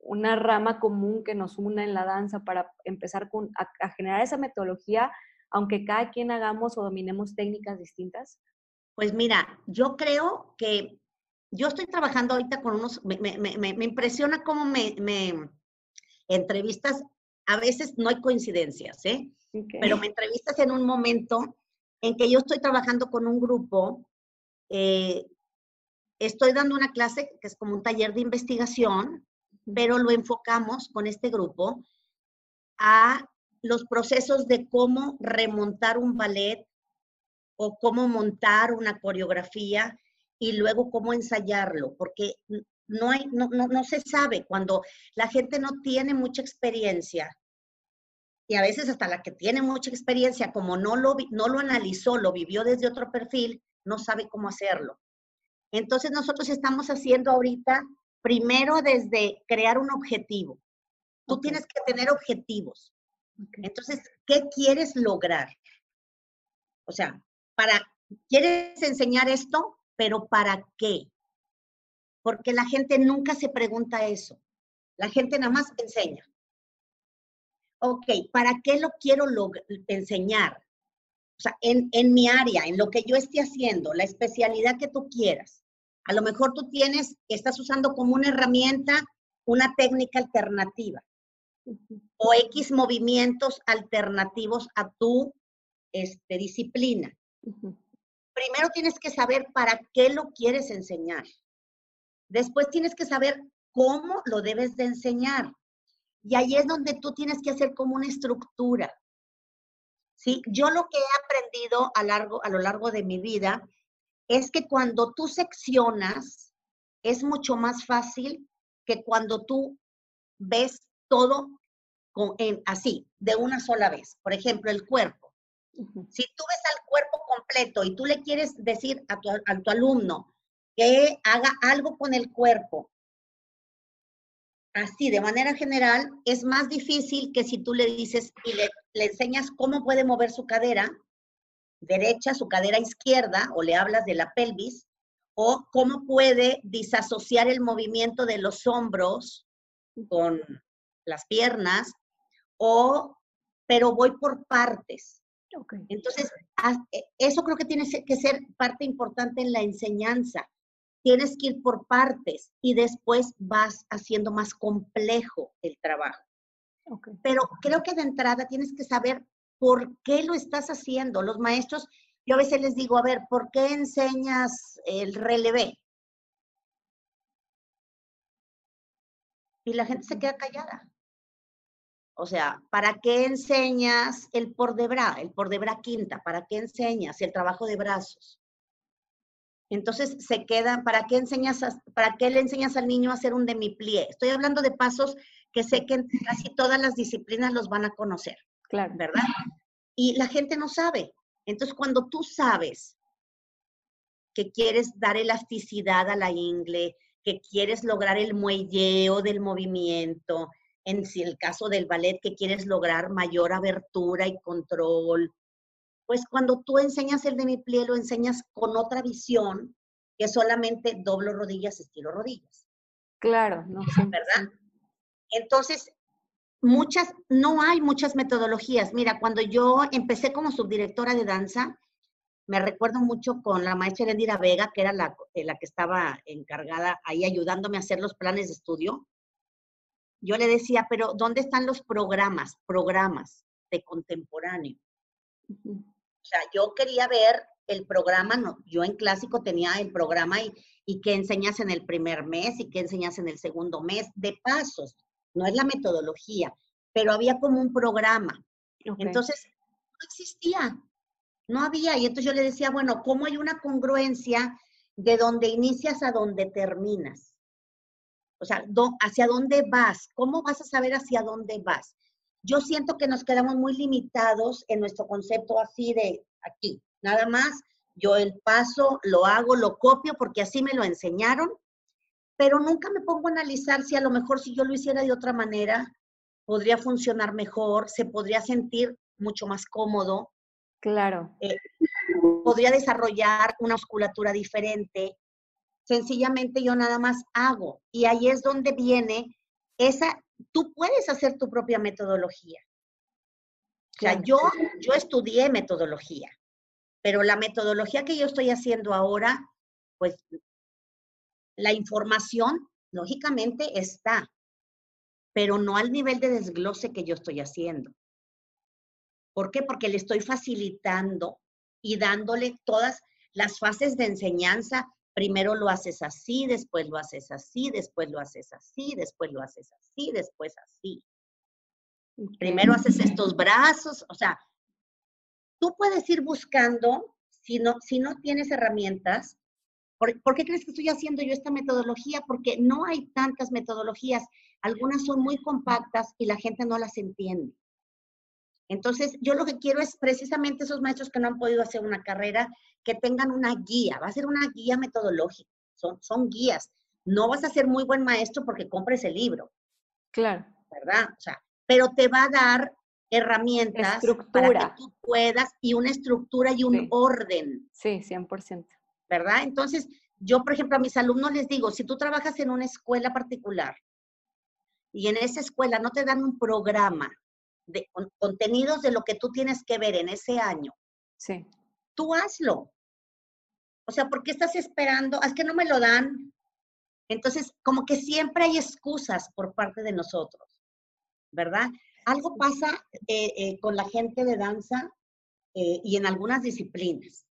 una rama común que nos una en la danza para empezar a, generar esa metodología, aunque cada quien hagamos o dominemos técnicas distintas? Pues mira, yo creo que yo estoy trabajando ahorita con unos, me, impresiona cómo me, entrevistas, a veces no hay coincidencias, ¿eh? Pero me entrevistas en un momento en que yo estoy trabajando con un grupo, eh, estoy dando una clase que es como un taller de investigación pero lo enfocamos con este grupo a los procesos de cómo remontar un ballet o cómo montar una coreografía y luego cómo ensayarlo, porque no, hay, no, no, se sabe cuando la gente no tiene mucha experiencia y a veces hasta la que tiene mucha experiencia, como no lo, no lo analizó, lo vivió desde otro perfil, no sabe cómo hacerlo. Entonces nosotros estamos haciendo ahorita primero desde crear un objetivo. Tú tienes que tener objetivos. Entonces, ¿qué quieres lograr? O sea, para, ¿quieres enseñar esto? Pero ¿para qué? Porque la gente nunca se pregunta eso. La gente nada más enseña. Ok, ¿para qué lo quiero enseñar? O sea, en, en mi área, en lo que yo esté haciendo, la especialidad que tú quieras. A lo mejor tú tienes, estás usando como una herramienta una técnica alternativa o X movimientos alternativos a tu este, disciplina. Primero tienes que saber para qué lo quieres enseñar. Después tienes que saber cómo lo debes de enseñar. Y ahí es donde tú tienes que hacer como una estructura. ¿Sí? Yo lo que he aprendido a, largo, a lo largo de mi vida es que cuando tú seccionas, es mucho más fácil que cuando tú ves todo con, en, así, de una sola vez. Por ejemplo, el cuerpo. Si tú ves al cuerpo completo y tú le quieres decir a tu, tu alumno que haga algo con el cuerpo, así de manera general, es más difícil que si tú le dices y le, le, enseñas cómo puede mover su cadera derecha, su cadera izquierda, o le hablas de la pelvis, o cómo puede disasociar el movimiento de los hombros con las piernas, o, pero voy por partes. Entonces, e, eso creo que tiene que ser parte importante en la enseñanza. Tienes que ir por partes y después vas haciendo más complejo el trabajo. Pero creo que de entrada tienes que saber por qué lo estás haciendo. Los maestros yo a veces les digo, a ver, ¿por qué enseñas el relevé? Y la gente se queda callada. O sea, ¿para qué enseñas el por debra, el por debra quinta? ¿Para qué enseñas el trabajo de brazos? Entonces se queda, ¿para qué enseñas, para qué le enseñas al niño a hacer un demiplié? Estoy hablando de pasos que sé que casi todas las disciplinas los van a conocer. Claro. ¿Verdad? Y la gente no sabe. Entonces, cuando tú sabes que quieres dar elasticidad a la ingle, que quieres lograr el muelleo del movimiento, en el caso del ballet, que quieres lograr mayor abertura y control, pues cuando tú enseñas el demi-plié, lo enseñas con otra visión que solamente doblo rodillas, estiro rodillas. Claro, no ¿Verdad? Entonces, muchas, no hay muchas metodologías. Mira, cuando yo empecé como subdirectora de danza, me recuerdo mucho con la maestra Erendira Vega, que era la, eh, la que estaba encargada ahí ayudándome a hacer los planes de estudio. Yo le decía, pero ¿dónde están los programas? Programas de contemporáneo. O sea, yo quería ver el programa, no, yo en clásico tenía el programa y, y que enseñas en el primer mes y que enseñas en el segundo mes, de pasos, no es la metodología, pero había como un programa. Entonces, no existía, no había. Y entonces yo le decía, bueno, ¿cómo hay una congruencia de donde inicias a donde terminas? O sea, ¿hacia dónde vas? ¿Cómo vas a saber hacia dónde vas? Yo siento que nos quedamos muy limitados en nuestro concepto así de aquí. Nada más, yo el paso lo hago, lo copio porque así me lo enseñaron pero nunca me pongo a analizar si a lo mejor si yo lo hiciera de otra manera, podría funcionar mejor, se podría sentir mucho más cómodo. Claro. Eh, podría desarrollar una musculatura diferente. Sencillamente yo nada más hago. Y ahí es donde viene esa, tú puedes hacer tu propia metodología. O sea, yo, yo estudié metodología, pero la metodología que yo estoy haciendo ahora, pues la información, lógicamente, está, pero no al nivel de desglose que yo estoy haciendo. ¿Por qué? Porque le estoy facilitando y dándole todas las fases de enseñanza. Primero lo haces así, después lo haces así, después lo haces así, después lo haces así, después así. Primero haces estos brazos, o sea, tú puedes ir buscando, si no, si no tienes herramientas, ¿Por, qué crees que estoy haciendo yo esta metodología? Porque no hay tantas metodologías. Algunas son muy compactas y la gente no las entiende. Entonces, yo lo que quiero es precisamente esos maestros que no han podido hacer una carrera, que tengan una guía. Va a ser una guía metodológica. Son, son guías. No vas a ser muy buen maestro porque compres el libro. Claro. ¿Verdad? O sea, pero te va a dar herramientas para que tú puedas y una estructura y un orden. Sí, 100%. ¿Verdad? Entonces, yo, por ejemplo, a mis alumnos les digo, si tú trabajas en una escuela particular y en esa escuela no te dan un programa de contenidos de lo que tú tienes que ver en ese año, sí. tú hazlo. O sea, ¿por qué estás esperando? Es que no me lo dan. Entonces, como que siempre hay excusas por parte de nosotros, ¿verdad? Algo pasa eh, eh, con la gente de danza eh, y en algunas disciplinas,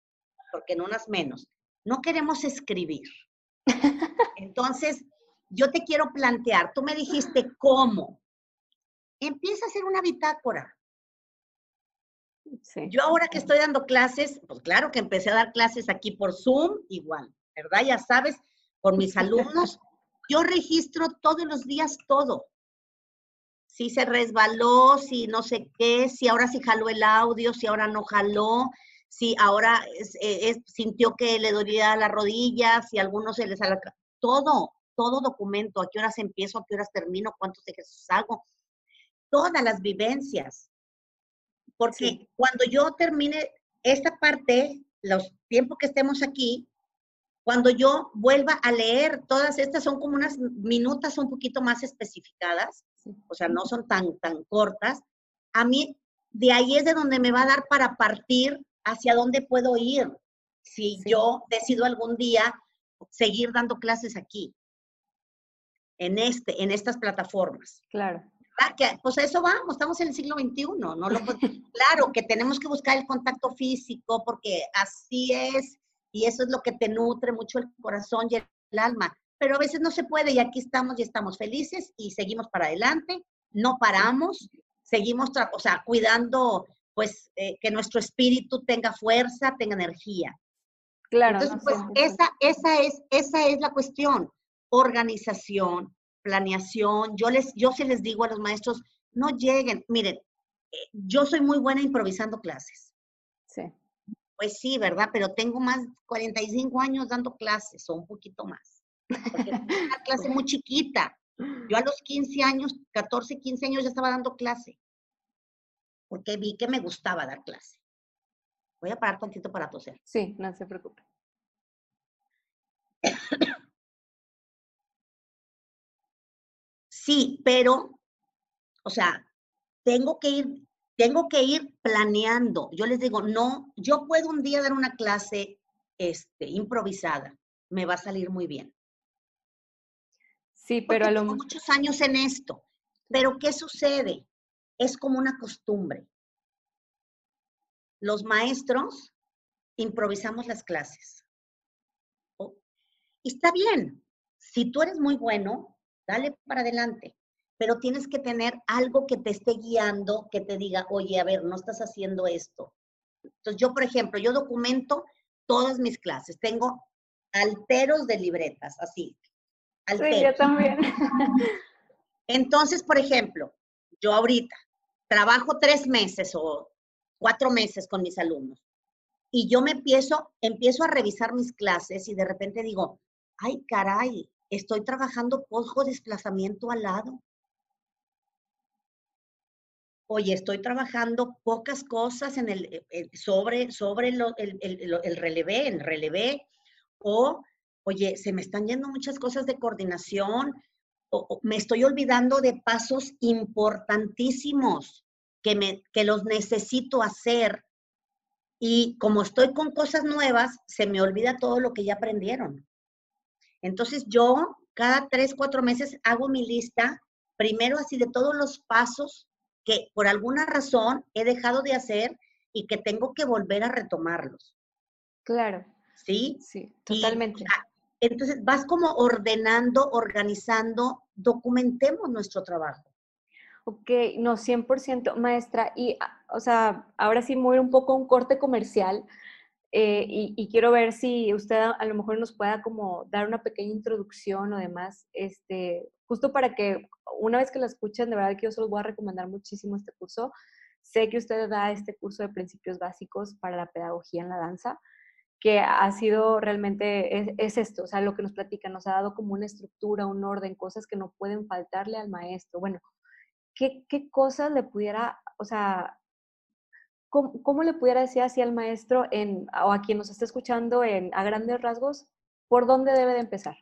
porque en unas menos. No queremos escribir. Entonces, yo te quiero plantear, tú me dijiste cómo. Empieza a hacer una bitácora. Yo ahora que estoy dando clases, pues claro que empecé a dar clases aquí por Zoom, igual, ¿verdad? Ya sabes, con mis alumnos, yo registro todos los días todo. Si se resbaló, si no sé qué, si ahora sí jaló el audio, si ahora no jaló, si ahora eh, sintió que le dolía la rodilla, si a algunos se les sale todo, todo documento, a qué horas empiezo, a qué horas termino, cuántos ejercicios hago, todas las vivencias. Porque cuando yo termine esta parte, los tiempos que estemos aquí, cuando yo vuelva a leer, todas estas son como unas minutas un poquito más especificadas, o sea, no son tan, tan cortas. A mí, de ahí es de donde me va a dar para partir hacia dónde puedo ir si yo decido algún día seguir dando clases aquí, en, este, en estas plataformas. Claro. Que, pues a eso vamos, estamos en el siglo XXI, ¿no? Lo, claro que tenemos que buscar el contacto físico porque así es y eso es lo que te nutre mucho el corazón y el alma. Pero a veces no se puede y aquí estamos y estamos felices y seguimos para adelante, no paramos, seguimos, o sea, cuidando pues eh, que nuestro espíritu tenga fuerza, tenga energía. Claro. Entonces, pues esa, esa, es, esa es la cuestión. Organización, planeación. Yo, les, yo se les digo a los maestros, no lleguen. Miren, eh, yo soy muy buena improvisando clases. Sí. Pues sí, ¿verdad? Pero tengo más de 45 años dando clases o un poquito más. Porque una clase muy chiquita. Yo a los 15 años, 14, 15 años ya estaba dando clase. Porque vi que me gustaba dar clase. Voy a parar tantito para toser. Sí, no se preocupe. Sí, pero, o sea, tengo que ir tengo que ir planeando. Yo les digo, no, yo puedo un día dar una clase este, improvisada, me va a salir muy bien. Sí, pero a lo tengo muchos años en esto. Pero ¿qué sucede? Es como una costumbre. Los maestros improvisamos las clases. Oh, y está bien. Si tú eres muy bueno, dale para adelante pero tienes que tener algo que te esté guiando, que te diga, oye, a ver, no estás haciendo esto. Entonces, yo, por ejemplo, yo documento todas mis clases. Tengo alteros de libretas, así. Alteros. Sí, yo también. Entonces, por ejemplo, yo ahorita trabajo tres meses o cuatro meses con mis alumnos y yo me empiezo, empiezo a revisar mis clases y de repente digo, ay, caray, estoy trabajando poco desplazamiento al lado oye, estoy trabajando pocas cosas en el, eh, eh, sobre, sobre el, el, relevé, en relevé, o, oye, se me están yendo muchas cosas de coordinación, o, me estoy olvidando de pasos importantísimos que, me, que los necesito hacer. Y como estoy con cosas nuevas, se me olvida todo lo que ya aprendieron. Entonces yo cada tres, cuatro meses hago mi lista, primero así de todos los pasos que por alguna razón he dejado de hacer y que tengo que volver a retomarlos. Claro. ¿Sí? Sí, totalmente. entonces vas como ordenando, organizando, documentemos nuestro trabajo. Ok, no, 100%, maestra. Y, ah, o sea, ahora sí muere un poco un corte comercial eh, y, y, quiero ver si usted a, a, lo mejor nos pueda como dar una pequeña introducción o demás, este, justo para que una vez que la escuchen, de verdad que yo se los voy a recomendar muchísimo este curso. Sé que usted da este curso de principios básicos para la pedagogía en la danza, que ha sido realmente, es, esto, o sea, lo que nos platica, nos ha dado como una estructura, un orden, cosas que no pueden faltarle al maestro. Bueno, ¿qué, qué cosas le pudiera o sea, ¿cómo, le pudiera decir así al maestro en, o a quien nos está escuchando en, a grandes rasgos, por dónde debe de empezar?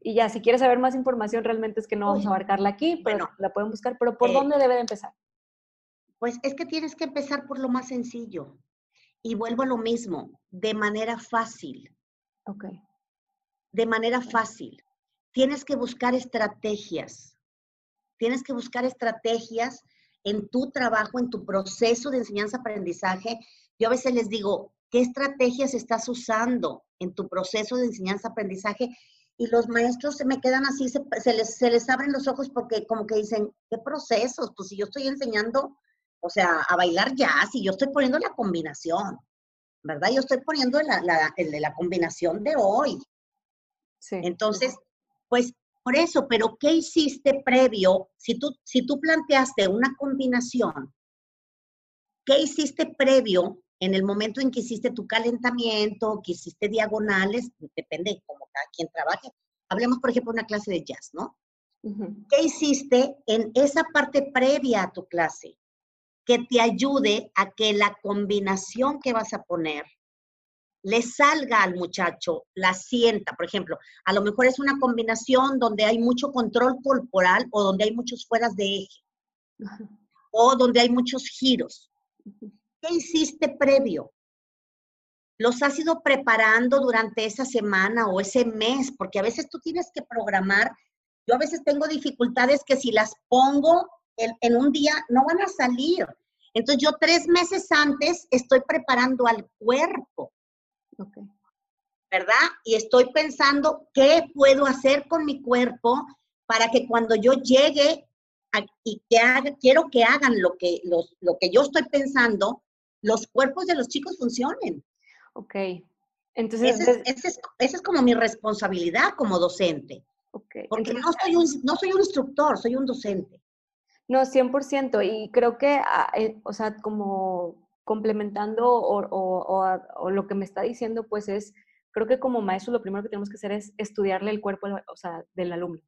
Y ya, si quiere saber más información, realmente es que no vamos a abarcarla aquí, pero la pueden buscar, pero ¿por eh, dónde debe de empezar? Pues es que tienes que empezar por lo más sencillo. Y vuelvo a lo mismo, de manera fácil. Ok. De manera fácil. Tienes que buscar estrategias. Tienes que buscar estrategias en tu trabajo, en tu proceso de enseñanza-aprendizaje. Yo a veces les digo, ¿qué estrategias estás usando en tu proceso de enseñanza-aprendizaje? Y los maestros se me quedan así, se, les, se les abren los ojos porque como que dicen, ¿qué procesos? Pues si yo estoy enseñando o sea, a bailar jazz y yo estoy poniendo la combinación, ¿verdad? Yo estoy poniendo la, el de la combinación de hoy. Sí. Entonces, pues por eso, pero ¿qué hiciste previo? Si tú, si tú planteaste una combinación, ¿qué hiciste previo en el momento en que hiciste tu calentamiento, que hiciste diagonales? Depende de cómo cada quien trabaje. Hablemos, por ejemplo, de una clase de jazz, ¿no? ¿Qué hiciste en esa parte previa a tu clase? que te ayude a que la combinación que vas a poner le salga al muchacho, la sienta. Por ejemplo, a lo mejor es una combinación donde hay mucho control corporal o donde hay muchos fueras de eje o donde hay muchos giros. ¿Qué hiciste previo? ¿Los has ido preparando durante esa semana o ese mes? Porque a veces tú tienes que programar. Yo a veces tengo dificultades que si las pongo en, un día no van a salir. Entonces yo tres meses antes estoy preparando al cuerpo. ¿Verdad? Y estoy pensando qué puedo hacer con mi cuerpo para que cuando yo llegue y que haga, quiero que hagan lo que, lo que yo estoy pensando, los cuerpos de los chicos funcionen. Ok. Entonces, esa es, es, como mi responsabilidad como docente. Okay. Porque no, soy un, no soy un instructor, soy un docente. No, 100%. Y creo que, ah, eh, o sea, como complementando o, lo que me está diciendo, pues es, creo que como maestro lo primero que tenemos que hacer es estudiarle el cuerpo, o sea, del alumno.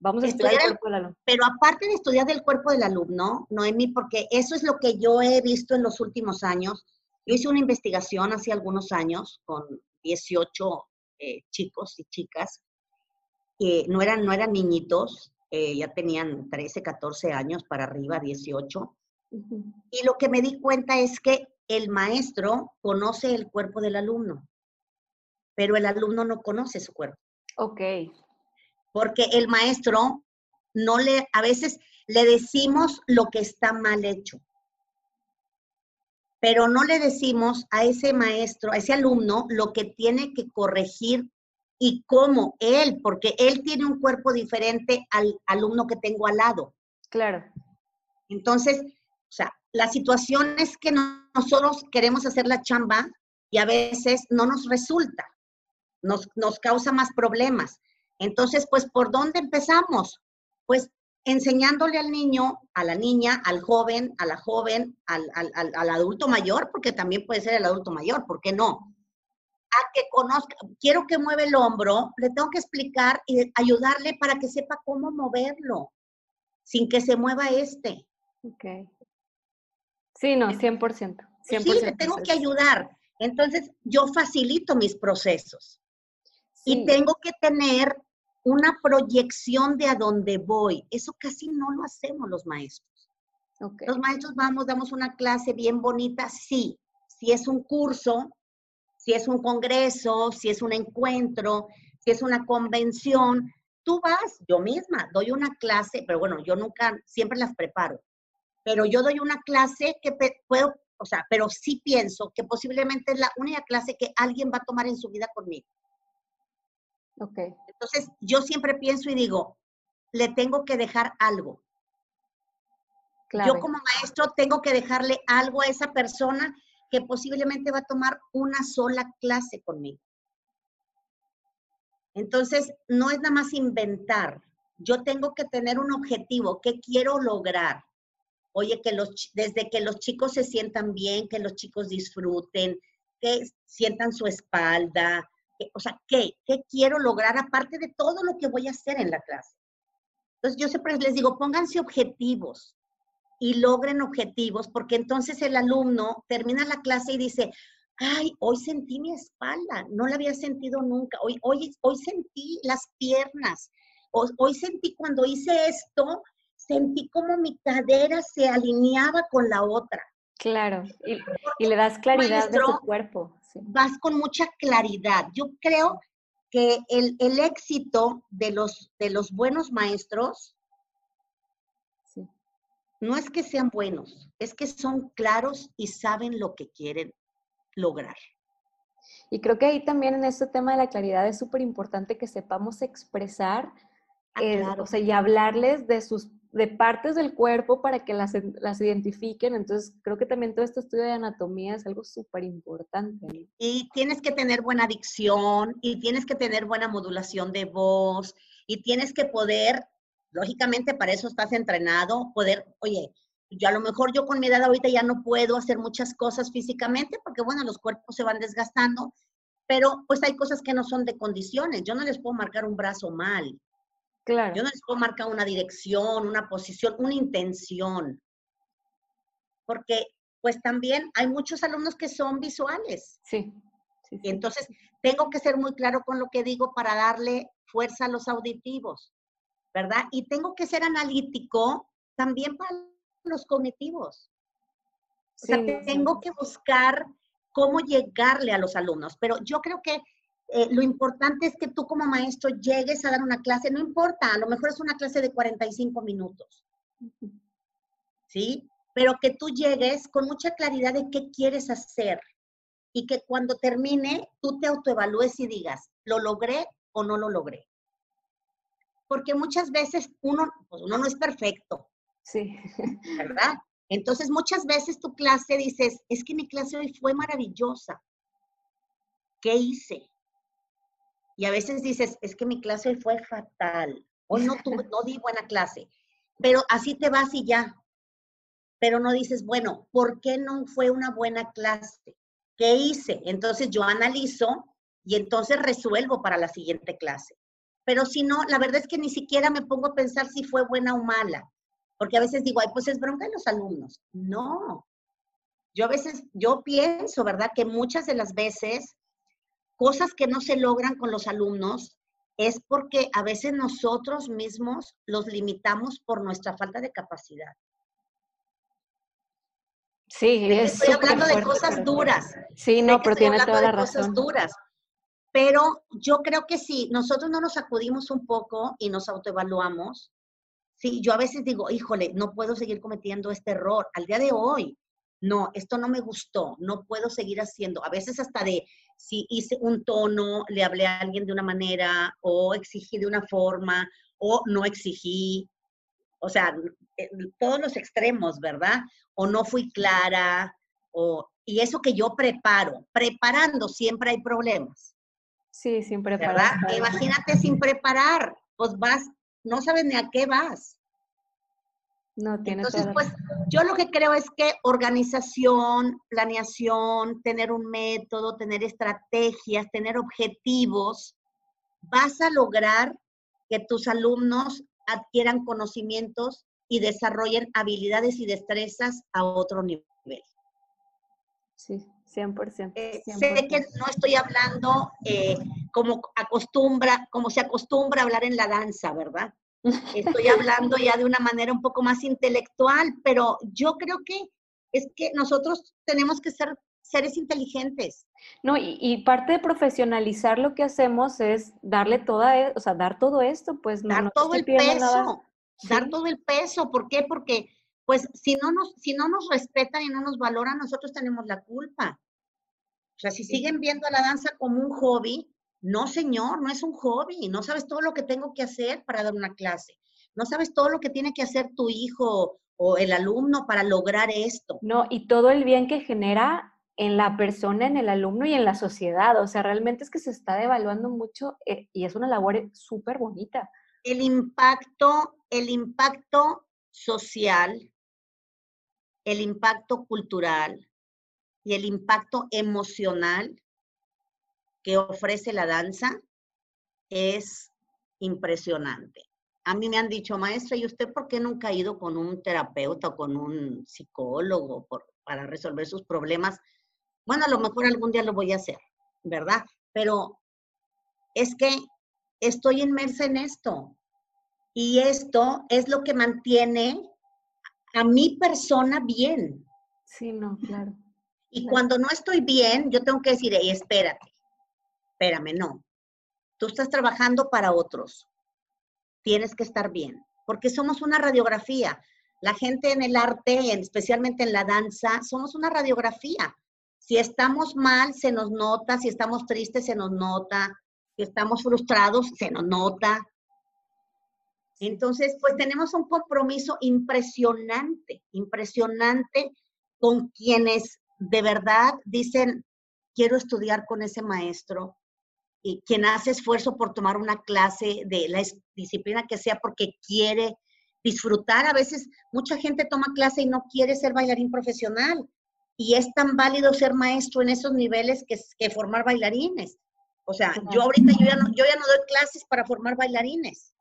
Vamos a estudiar, el cuerpo del alumno. Pero aparte de estudiar el cuerpo del alumno, Noemi, porque eso es lo que yo he visto en los últimos años. Yo hice una investigación hace algunos años con 18 eh, chicos y chicas, que no eran, no eran niñitos, eh, ya tenían 13, 14 años para arriba, 18. Y lo que me di cuenta es que el maestro conoce el cuerpo del alumno, pero el alumno no conoce su cuerpo. Ok. Porque el maestro no le, a veces le decimos lo que está mal hecho, pero no le decimos a ese maestro, a ese alumno, lo que tiene que corregir y cómo él, porque él tiene un cuerpo diferente al alumno que tengo al lado. Claro. Entonces, o sea, la situación es que nosotros queremos hacer la chamba y a veces no nos resulta, nos, nos causa más problemas. Entonces, pues, ¿por dónde empezamos? Pues enseñándole al niño, a la niña, al joven, a la joven, al, al, al, adulto mayor, porque también puede ser el adulto mayor, ¿por qué no? a que conozca, quiero que mueva el hombro, le tengo que explicar y ayudarle para que sepa cómo moverlo, sin que se mueva este. Ok. Sí, no, 100%. 100%. Sí, le tengo que ayudar. Entonces, yo facilito mis procesos. Y tengo que tener una proyección de a dónde voy. Eso casi no lo hacemos los maestros. Los maestros vamos, damos una clase bien bonita, sí. Si es un curso, si es un congreso, si es un encuentro, si es una convención, tú vas, yo misma doy una clase, pero bueno, yo nunca, siempre las preparo, pero yo doy una clase que puedo, o sea, pero sí pienso que posiblemente es la única clase que alguien va a tomar en su vida conmigo. Ok. Entonces, yo siempre pienso y digo, le tengo que dejar algo. Yo como maestro tengo que dejarle algo a esa persona que posiblemente va a tomar una sola clase conmigo. Entonces, no es nada más inventar. Yo tengo que tener un objetivo. ¿Qué quiero lograr? Oye, que los, desde que los chicos se sientan bien, que los chicos disfruten, que sientan su espalda. o sea, ¿qué? ¿Qué quiero lograr aparte de todo lo que voy a hacer en la clase? Entonces, yo siempre les digo, pónganse objetivos. y logren objetivos, porque entonces el alumno termina la clase y dice, ay, hoy sentí mi espalda, no la había sentido nunca, hoy, hoy, hoy sentí las piernas, hoy sentí cuando hice esto, sentí como mi cadera se alineaba con la otra. Claro, y, le das claridad de tu cuerpo. Vas con mucha claridad. Yo creo que el, el éxito de los, de los buenos maestros no es que sean buenos, es que son claros y saben lo que quieren lograr. Y creo que ahí también en este tema de la claridad es súper importante que sepamos expresar ah, eh, o sea, y hablarles de sus de partes del cuerpo para que las, las identifiquen. Entonces, creo que también todo este estudio de anatomía es algo súper importante. Y tienes que tener buena dicción, y tienes que tener buena modulación de voz, y tienes que poder, lógicamente para eso estás entrenado, poder, oye, yo a lo mejor yo con mi edad ahorita ya no puedo hacer muchas cosas físicamente porque, bueno, los cuerpos se van desgastando, pero pues hay cosas que no son de condiciones. Yo no les puedo marcar un brazo mal, Claro. Yo no les puedo marcar una dirección, una posición, una intención. Porque pues también hay muchos alumnos que son visuales. Sí. Y entonces tengo que ser muy claro con lo que digo para darle fuerza a los auditivos, ¿verdad? Y tengo que ser analítico también para los cognitivos. O sea, tengo que buscar cómo llegarle a los alumnos. Pero yo creo que eh, lo importante es que tú como maestro llegues a dar una clase, no importa, a lo mejor es una clase de 45 minutos, ¿sí? Pero que tú llegues con mucha claridad de qué quieres hacer y que cuando termine tú te autoevalúes y digas, ¿lo logré o no lo logré? Porque muchas veces uno, pues uno no es perfecto. Sí. ¿Verdad? Entonces muchas veces tu clase dices, es que mi clase hoy fue maravillosa. ¿Qué hice? Y a veces dices, es que mi clase fue fatal. Hoy no, tuve, no di buena clase. Pero así te vas y ya. Pero no dices, bueno, ¿por qué no fue una buena clase? ¿Qué hice? Entonces yo analizo y entonces resuelvo para la siguiente clase. Pero si no, la verdad es que ni siquiera me pongo a pensar si fue buena o mala. Porque a veces digo, ay, pues es bronca de los alumnos. No. Yo a veces, yo pienso, ¿verdad? Que muchas de las veces cosas que no se logran con los alumnos es porque a veces nosotros mismos los limitamos por nuestra falta de capacidad. Sí, estoy hablando de cosas duras. Sí, no, pero tiene toda la razón. Cosas duras. Pero yo creo que si nosotros no nos acudimos un poco y nos autoevaluamos, sí, yo a veces digo, híjole, no puedo seguir cometiendo este error. Al día de hoy, no, esto no me gustó, no puedo seguir haciendo. A veces hasta de, si hice un tono, le hablé a alguien de una manera o exigí de una forma o no exigí. O sea, eh, todos los extremos, ¿verdad? O no fui clara, o, y eso que yo preparo, preparando siempre hay problemas. Sí, sin preparar. ¿Verdad? Imagínate sin preparar, pues vas, no sabes ni a qué vas. No, Entonces, pues yo lo que creo es que organización, planeación, tener un método, tener estrategias, tener objetivos, vas a lograr que tus alumnos adquieran conocimientos y desarrollen habilidades y destrezas a otro nivel. Sí, 100%. Eh, sé que no estoy hablando eh, como acostumbra, como se acostumbra a hablar en la danza, ¿verdad? Estoy hablando ya de una manera un poco más intelectual, pero yo creo que es que nosotros tenemos que ser seres inteligentes. No, y, parte de profesionalizar lo que hacemos es darle toda, e, o sea, dar todo esto, pues dar todo el peso, dar todo el peso. ¿Por qué? Porque, pues, si no nos, si no nos respetan y no nos valoran, nosotros tenemos la culpa. O sea, si siguen viendo a la danza como un hobby, no, señor, no es un hobby. No sabes todo lo que tengo que hacer para dar una clase. No sabes todo lo que tiene que hacer tu hijo o el alumno para lograr esto. No, y todo el bien que genera en la persona, en el alumno y en la sociedad. O sea, realmente es que se está devaluando mucho eh, y es una labor súper bonita. El impacto, el impacto social, el impacto cultural y el impacto emocional que ofrece la danza es impresionante. a mí me han dicho, maestra, ¿y usted por qué nunca ha ido con un terapeuta o con un psicólogo para resolver sus problemas? Bueno, a lo mejor algún día lo voy a hacer, ¿verdad? Pero es que estoy inmersa en esto. Y esto es lo que mantiene a mi persona bien. Sí, no, claro. Y cuando no estoy bien, yo tengo que decir, espérate, espérame, no. Tú estás trabajando para otros. Tienes que estar bien, porque somos una radiografía. La gente en el arte, especialmente en la danza, somos una radiografía. Si estamos mal, se nos nota, si estamos tristes, se nos nota, si estamos frustrados, se nos nota. Entonces, pues tenemos un compromiso impresionante, impresionante con quienes de verdad dicen, quiero estudiar con ese maestro, quien hace esfuerzo por tomar una clase de la disciplina que sea porque quiere disfrutar. A veces mucha gente toma clase y no quiere ser bailarín profesional. Y es tan válido ser maestro en esos niveles que, que formar bailarines. O sea, yo ahorita yo ya, no, yo ya no doy clases para formar bailarines.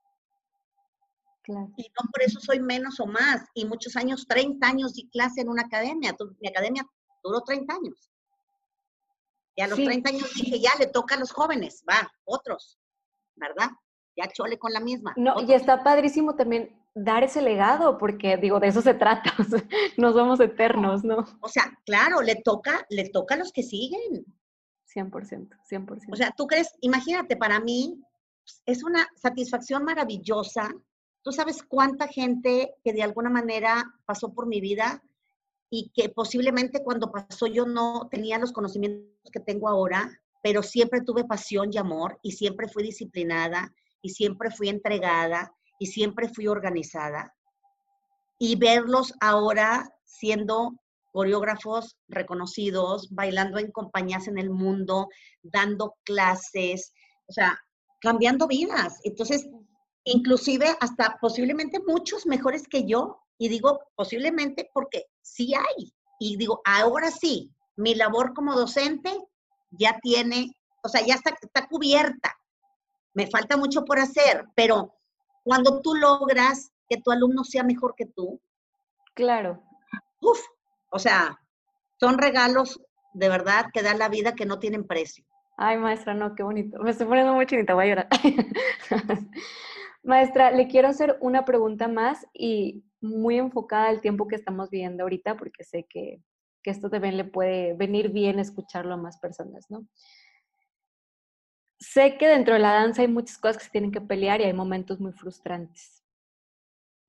Y no por eso soy menos o más. Y muchos años, 30 años di clase en una academia. Mi academia duró 30 años. Y a los 30 años dije, ya le toca a los jóvenes, va, otros, ¿verdad? Ya chole con la misma. No, y está padrísimo también dar ese legado, porque digo, de eso se trata, no somos eternos, ¿no? O sea, claro, le toca, le toca a los que siguen. 100%, 100%. O sea, tú crees, imagínate, para mí es una satisfacción maravillosa. Tú sabes cuánta gente que de alguna manera pasó por mi vida y que posiblemente cuando pasó yo no tenía los conocimientos que tengo ahora, pero siempre tuve pasión y amor y siempre fui disciplinada y siempre fui entregada y siempre fui organizada. Y verlos ahora siendo coreógrafos reconocidos, bailando en compañías en el mundo, dando clases, o sea, cambiando vidas. Entonces, inclusive hasta posiblemente muchos mejores que yo, y digo posiblemente porque sí hay. Y digo, ahora sí, mi labor como docente ya tiene, o sea, ya está, está cubierta. Me falta mucho por hacer, pero cuando tú logras que tu alumno sea mejor que tú. Claro. Uf, o sea, son regalos de verdad que da la vida que no tienen precio. Ay, maestra, no, qué bonito. Me estoy poniendo muy chinita, voy a llorar. maestra, le quiero hacer una pregunta más y muy enfocada al tiempo que estamos viviendo ahorita, porque sé que, que esto también le puede venir bien escucharlo a más personas, ¿no? Sé que dentro de la danza hay muchas cosas que se tienen que pelear y hay momentos muy frustrantes.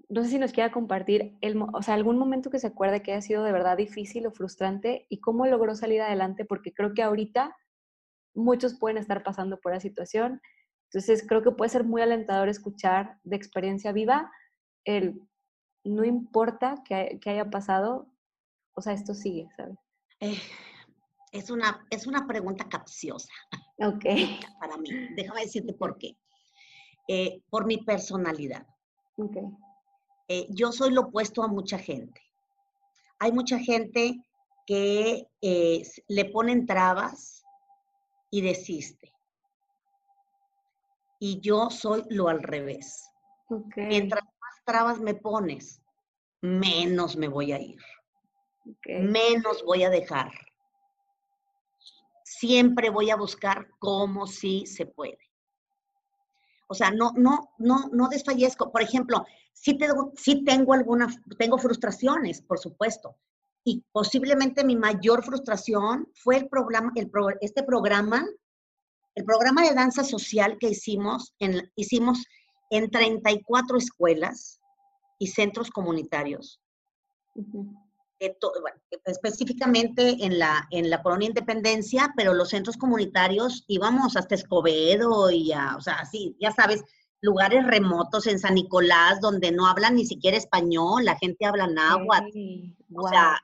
No sé si nos quiera compartir el, o sea, algún momento que se acuerde que haya sido de verdad difícil o frustrante y cómo logró salir adelante, porque creo que ahorita muchos pueden estar pasando por la situación. Entonces, creo que puede ser muy alentador escuchar de experiencia viva el no importa que, haya pasado, o sea, esto sigue, ¿sabes? Eh, es, una, es una pregunta capciosa. Ok. Para mí. Déjame decirte por qué. Eh, por mi personalidad. Ok. Eh, yo soy lo opuesto a mucha gente. Hay mucha gente que le ponen trabas y desiste. Y yo soy lo al revés. Okay. Mientras trabas me pones, menos me voy a ir. Menos voy a dejar. Siempre voy a buscar cómo sí se puede. O sea, no, no, no, no desfallezco. Por ejemplo, sí, tengo, tengo algunas, tengo frustraciones, por supuesto. Y posiblemente mi mayor frustración fue el programa, el este programa, el programa de danza social que hicimos, en, hicimos en 34 escuelas y centros comunitarios. específicamente en la, en la colonia Independencia, pero los centros comunitarios íbamos hasta Escobedo y a, o sea, así, ya sabes, lugares remotos en San Nicolás donde no hablan ni siquiera español, la gente habla náhuatl. O sea,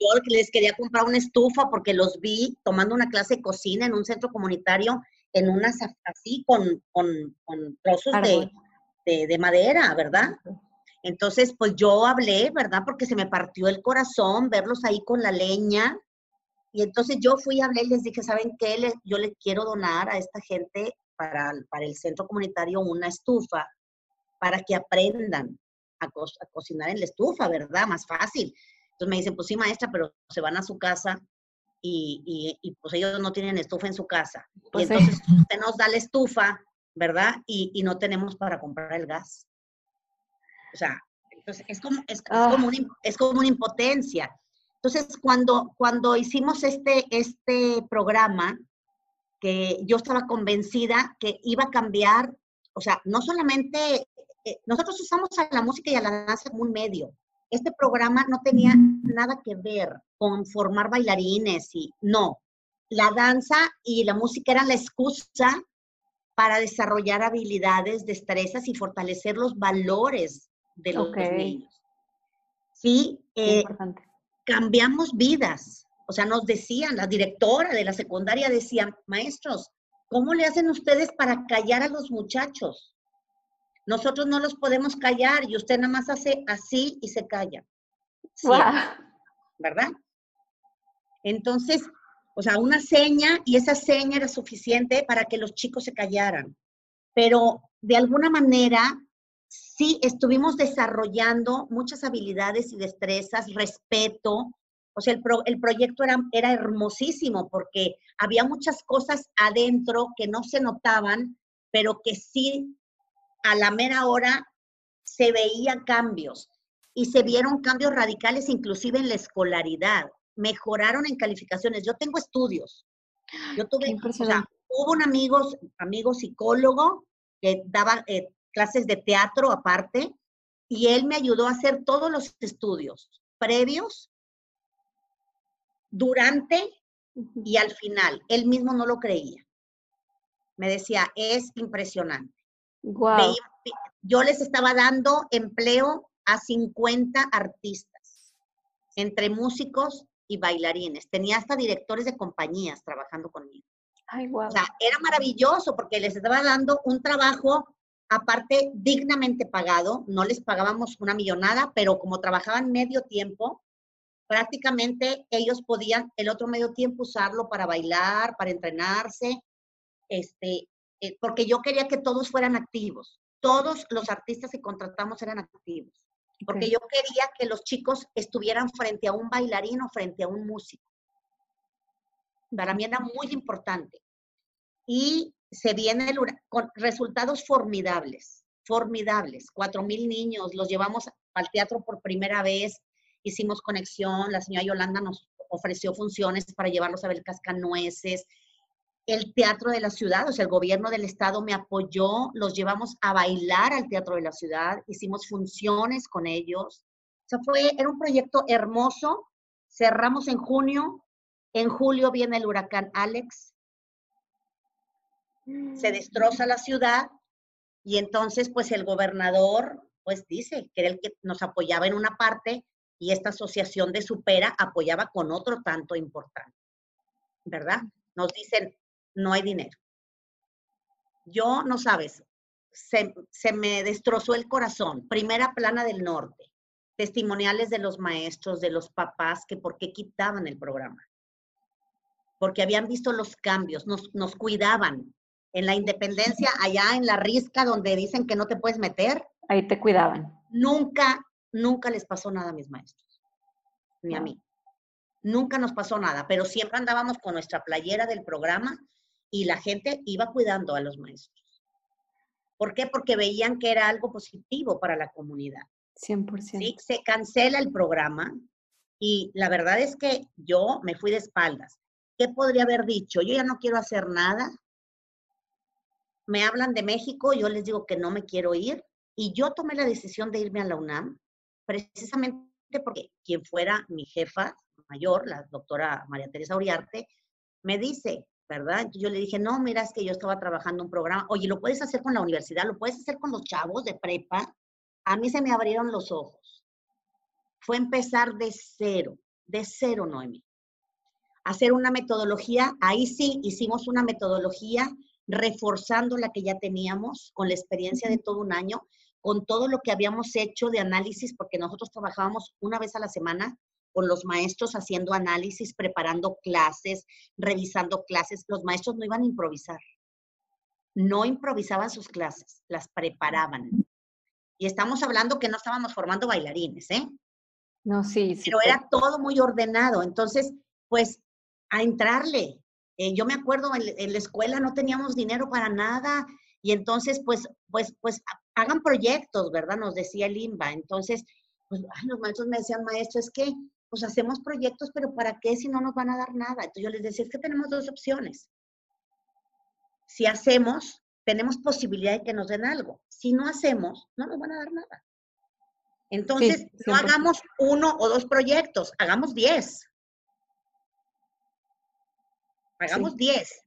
yo les quería comprar una estufa porque los vi tomando una clase de cocina en un centro comunitario en unas así con, con, con trozos de, de, madera, ¿verdad? Entonces, pues yo hablé, ¿verdad? Porque se me partió el corazón verlos ahí con la leña. Y entonces yo fui y hablé y les dije, ¿saben qué? yo le quiero donar a esta gente para, para el centro comunitario una estufa para que aprendan a, cocinar en la estufa, ¿verdad? Más fácil. Entonces me dicen, pues sí, maestra, pero se van a su casa y, pues ellos no tienen estufa en su casa. y pues entonces usted nos da la estufa, ¿verdad? Y, no tenemos para comprar el gas. O sea, entonces es como, es, ah. como, es como una impotencia. Entonces, cuando, cuando hicimos este, este programa, que yo estaba convencida que iba a cambiar, o sea, no solamente, eh, nosotros usamos a la música y a la danza como un medio. Este programa no tenía nada que ver con formar bailarines y no. La danza y la música eran la excusa para desarrollar habilidades, destrezas y fortalecer los valores de los, niños. Sí, eh, cambiamos vidas. O sea, nos decían, la directora de la secundaria decía, maestros, ¿cómo le hacen ustedes para callar a los muchachos? Nosotros no los podemos callar y usted nada más hace así y se calla. ¿Verdad? Entonces, o sea, una seña y esa seña era suficiente para que los chicos se callaran. Pero de alguna manera sí estuvimos desarrollando muchas habilidades y destrezas, respeto. O sea, el, proyecto era, era hermosísimo porque había muchas cosas adentro que no se notaban, pero que sí a la mera hora se veían cambios y se vieron cambios radicales inclusive en la escolaridad. Mejoraron en calificaciones. Yo tengo estudios. Yo tuve, o sea, hubo un amigo, amigo psicólogo que daba eh, clases de teatro aparte, y él me ayudó a hacer todos los estudios previos, durante y al final. Él mismo no lo creía. Me decía, es impresionante. Yo les estaba dando empleo a 50 artistas, entre músicos y bailarines. Tenía hasta directores de compañías trabajando conmigo. Ay, wow. O sea, era maravilloso porque les estaba dando un trabajo aparte dignamente pagado, no les pagábamos una millonada, pero como trabajaban medio tiempo, prácticamente ellos podían el otro medio tiempo usarlo para bailar, para entrenarse, este, eh, porque yo quería que todos fueran activos. Todos los artistas que contratamos eran activos, porque yo quería que los chicos estuvieran frente a un bailarín o frente a un músico. Para mí era muy importante. Y se viene con resultados formidables, formidables. Cuatro mil niños, los llevamos al teatro por primera vez, hicimos conexión, la señora Yolanda nos ofreció funciones para llevarlos a ver cascanueces. El teatro de la ciudad, o sea, el gobierno del estado me apoyó, los llevamos a bailar al teatro de la ciudad, hicimos funciones con ellos. O sea, fue, era un proyecto hermoso. Cerramos en junio, en julio viene el huracán Alex, se destroza la ciudad y entonces pues el gobernador pues dice que era el que nos apoyaba en una parte y esta asociación de Supera apoyaba con otro tanto importante, ¿verdad? Nos dicen, no hay dinero. Yo, no sabes, se, se me destrozó el corazón. Primera plana del norte, testimoniales de los maestros, de los papás, que por qué quitaban el programa. Porque habían visto los cambios, nos, nos cuidaban, en la independencia, allá en la risca donde dicen que no te puedes meter. Ahí te cuidaban. Nunca, nunca les pasó nada a mis maestros, ni a mí. Nunca nos pasó nada, pero siempre andábamos con nuestra playera del programa y la gente iba cuidando a los maestros. ¿Por qué? Porque veían que era algo positivo para la comunidad. 100%. ¿Sí? Se cancela el programa y la verdad es que yo me fui de espaldas. ¿Qué podría haber dicho? Yo ya no quiero hacer nada, me hablan de México, yo les digo que no me quiero ir y yo tomé la decisión de irme a la UNAM precisamente porque quien fuera mi jefa mayor, la doctora María Teresa Uriarte, me dice, ¿verdad? Entonces yo le dije, no, mira, es que yo estaba trabajando un programa, oye, lo puedes hacer con la universidad, lo puedes hacer con los chavos de prepa. A mí se me abrieron los ojos. Fue empezar de cero, de cero, Noemi. Hacer una metodología, ahí sí hicimos una metodología reforzando la que ya teníamos con la experiencia de todo un año, con todo lo que habíamos hecho de análisis, porque nosotros trabajábamos una vez a la semana con los maestros haciendo análisis, preparando clases, revisando clases. Los maestros no iban a improvisar. No improvisaban sus clases, las preparaban. Y estamos hablando que no estábamos formando bailarines, ¿eh? No, sí, sí. Pero era todo muy ordenado. Entonces, pues, a entrarle. Eh, yo me acuerdo, en, la escuela no teníamos dinero para nada. Y entonces, pues, pues, pues, hagan proyectos, ¿verdad? Nos decía el IMBA. Entonces, pues, los maestros me decían, maestro, es que, pues, hacemos proyectos, pero ¿para qué si no nos van a dar nada? Entonces yo les decía, es que tenemos dos opciones. Si hacemos, tenemos posibilidad de que nos den algo. Si no hacemos, no nos van a dar nada. Entonces, no hagamos uno o dos proyectos, hagamos diez. Hagamos diez.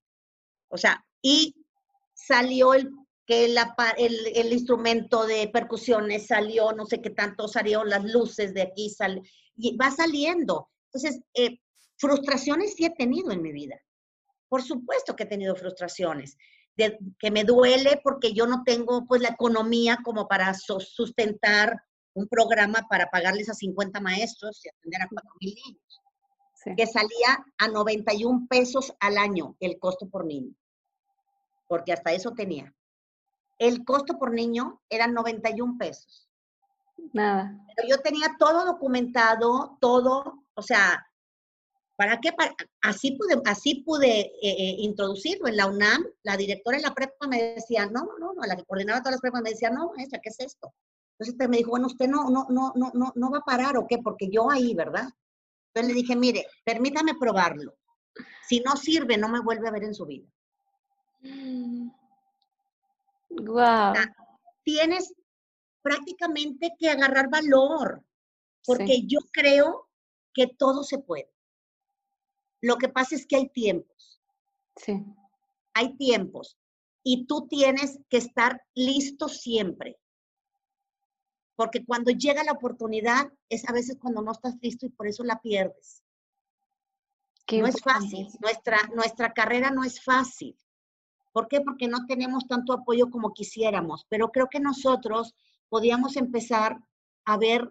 O sea, y salió el que el, instrumento de percusiones salió, no sé qué tanto salieron las luces de aquí, sal, y va saliendo. Entonces, eh, frustraciones sí he tenido en mi vida. Por supuesto que he tenido frustraciones, de, que me duele porque yo no tengo pues la economía como para sustentar un programa para pagarles a 50 maestros y atender a 4 mil niños, que salía a 91 pesos al año el costo por niño, porque hasta eso tenía. El costo por niño era 91 pesos. Nada. Pero yo tenía todo documentado, todo, o sea, ¿Para qué? así pude, así pude eh, eh, introducirlo. En la UNAM, la directora de la prepa me decía, no, no, no, la que coordinaba todas las prepas me decía, no, maestra, ¿qué es esto? Entonces me dijo, bueno, usted no, no, no, no, no, no va a parar o qué, porque yo ahí, ¿verdad? Entonces le dije, mire, permítame probarlo. Si no sirve, no me vuelve a ver en su vida. Wow. tienes prácticamente que agarrar valor, porque yo creo que todo se puede. Lo que pasa es que hay tiempos. Sí. Hay tiempos. Y tú tienes que estar listo siempre. Porque cuando llega la oportunidad, es a veces cuando no estás listo y por eso la pierdes. no es fácil. Nuestra, nuestra carrera no es fácil. ¿Por qué? Porque no tenemos tanto apoyo como quisiéramos. Pero creo que nosotros podíamos empezar a ver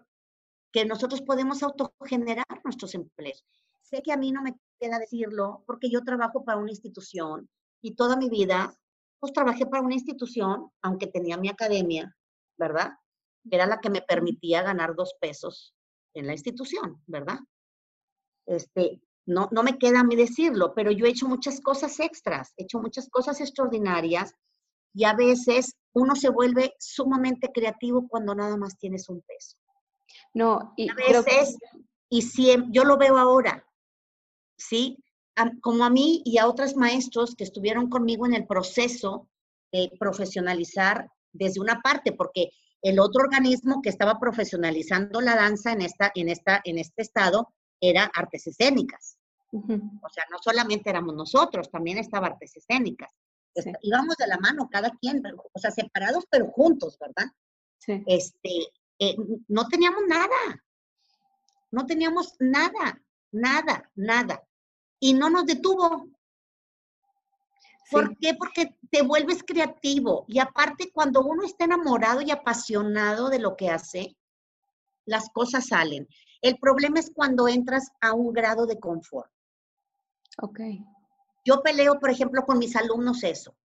que nosotros podemos autogenerar nuestros empleos. Sé que a mí no me queda decirlo porque yo trabajo para una institución y toda mi vida, pues trabajé para una institución, aunque tenía mi academia, ¿verdad? Era la que me permitía ganar dos pesos en la institución, ¿verdad? Este, no, no me queda a mí decirlo, pero yo he hecho muchas cosas extras, he hecho muchas cosas extraordinarias y a veces uno se vuelve sumamente creativo cuando nada más tienes un peso. No, y a veces, y siempre, yo lo veo ahora, ¿sí? como a mí y a otros maestros que estuvieron conmigo en el proceso de profesionalizar desde una parte, porque el otro organismo que estaba profesionalizando la danza en, esta, en, esta, en este estado era artes escénicas. O sea, no solamente éramos nosotros, también estaba artes escénicas. Íbamos de la mano cada quien, o sea, separados pero juntos, ¿verdad? Sí. Este, eh, no teníamos nada, no teníamos nada, nada, nada y no nos detuvo. ¿Por qué? Porque te vuelves creativo y aparte cuando uno está enamorado y apasionado de lo que hace, las cosas salen. El problema es cuando entras a un grado de confort. Ok. Yo peleo, por ejemplo, con mis alumnos eso,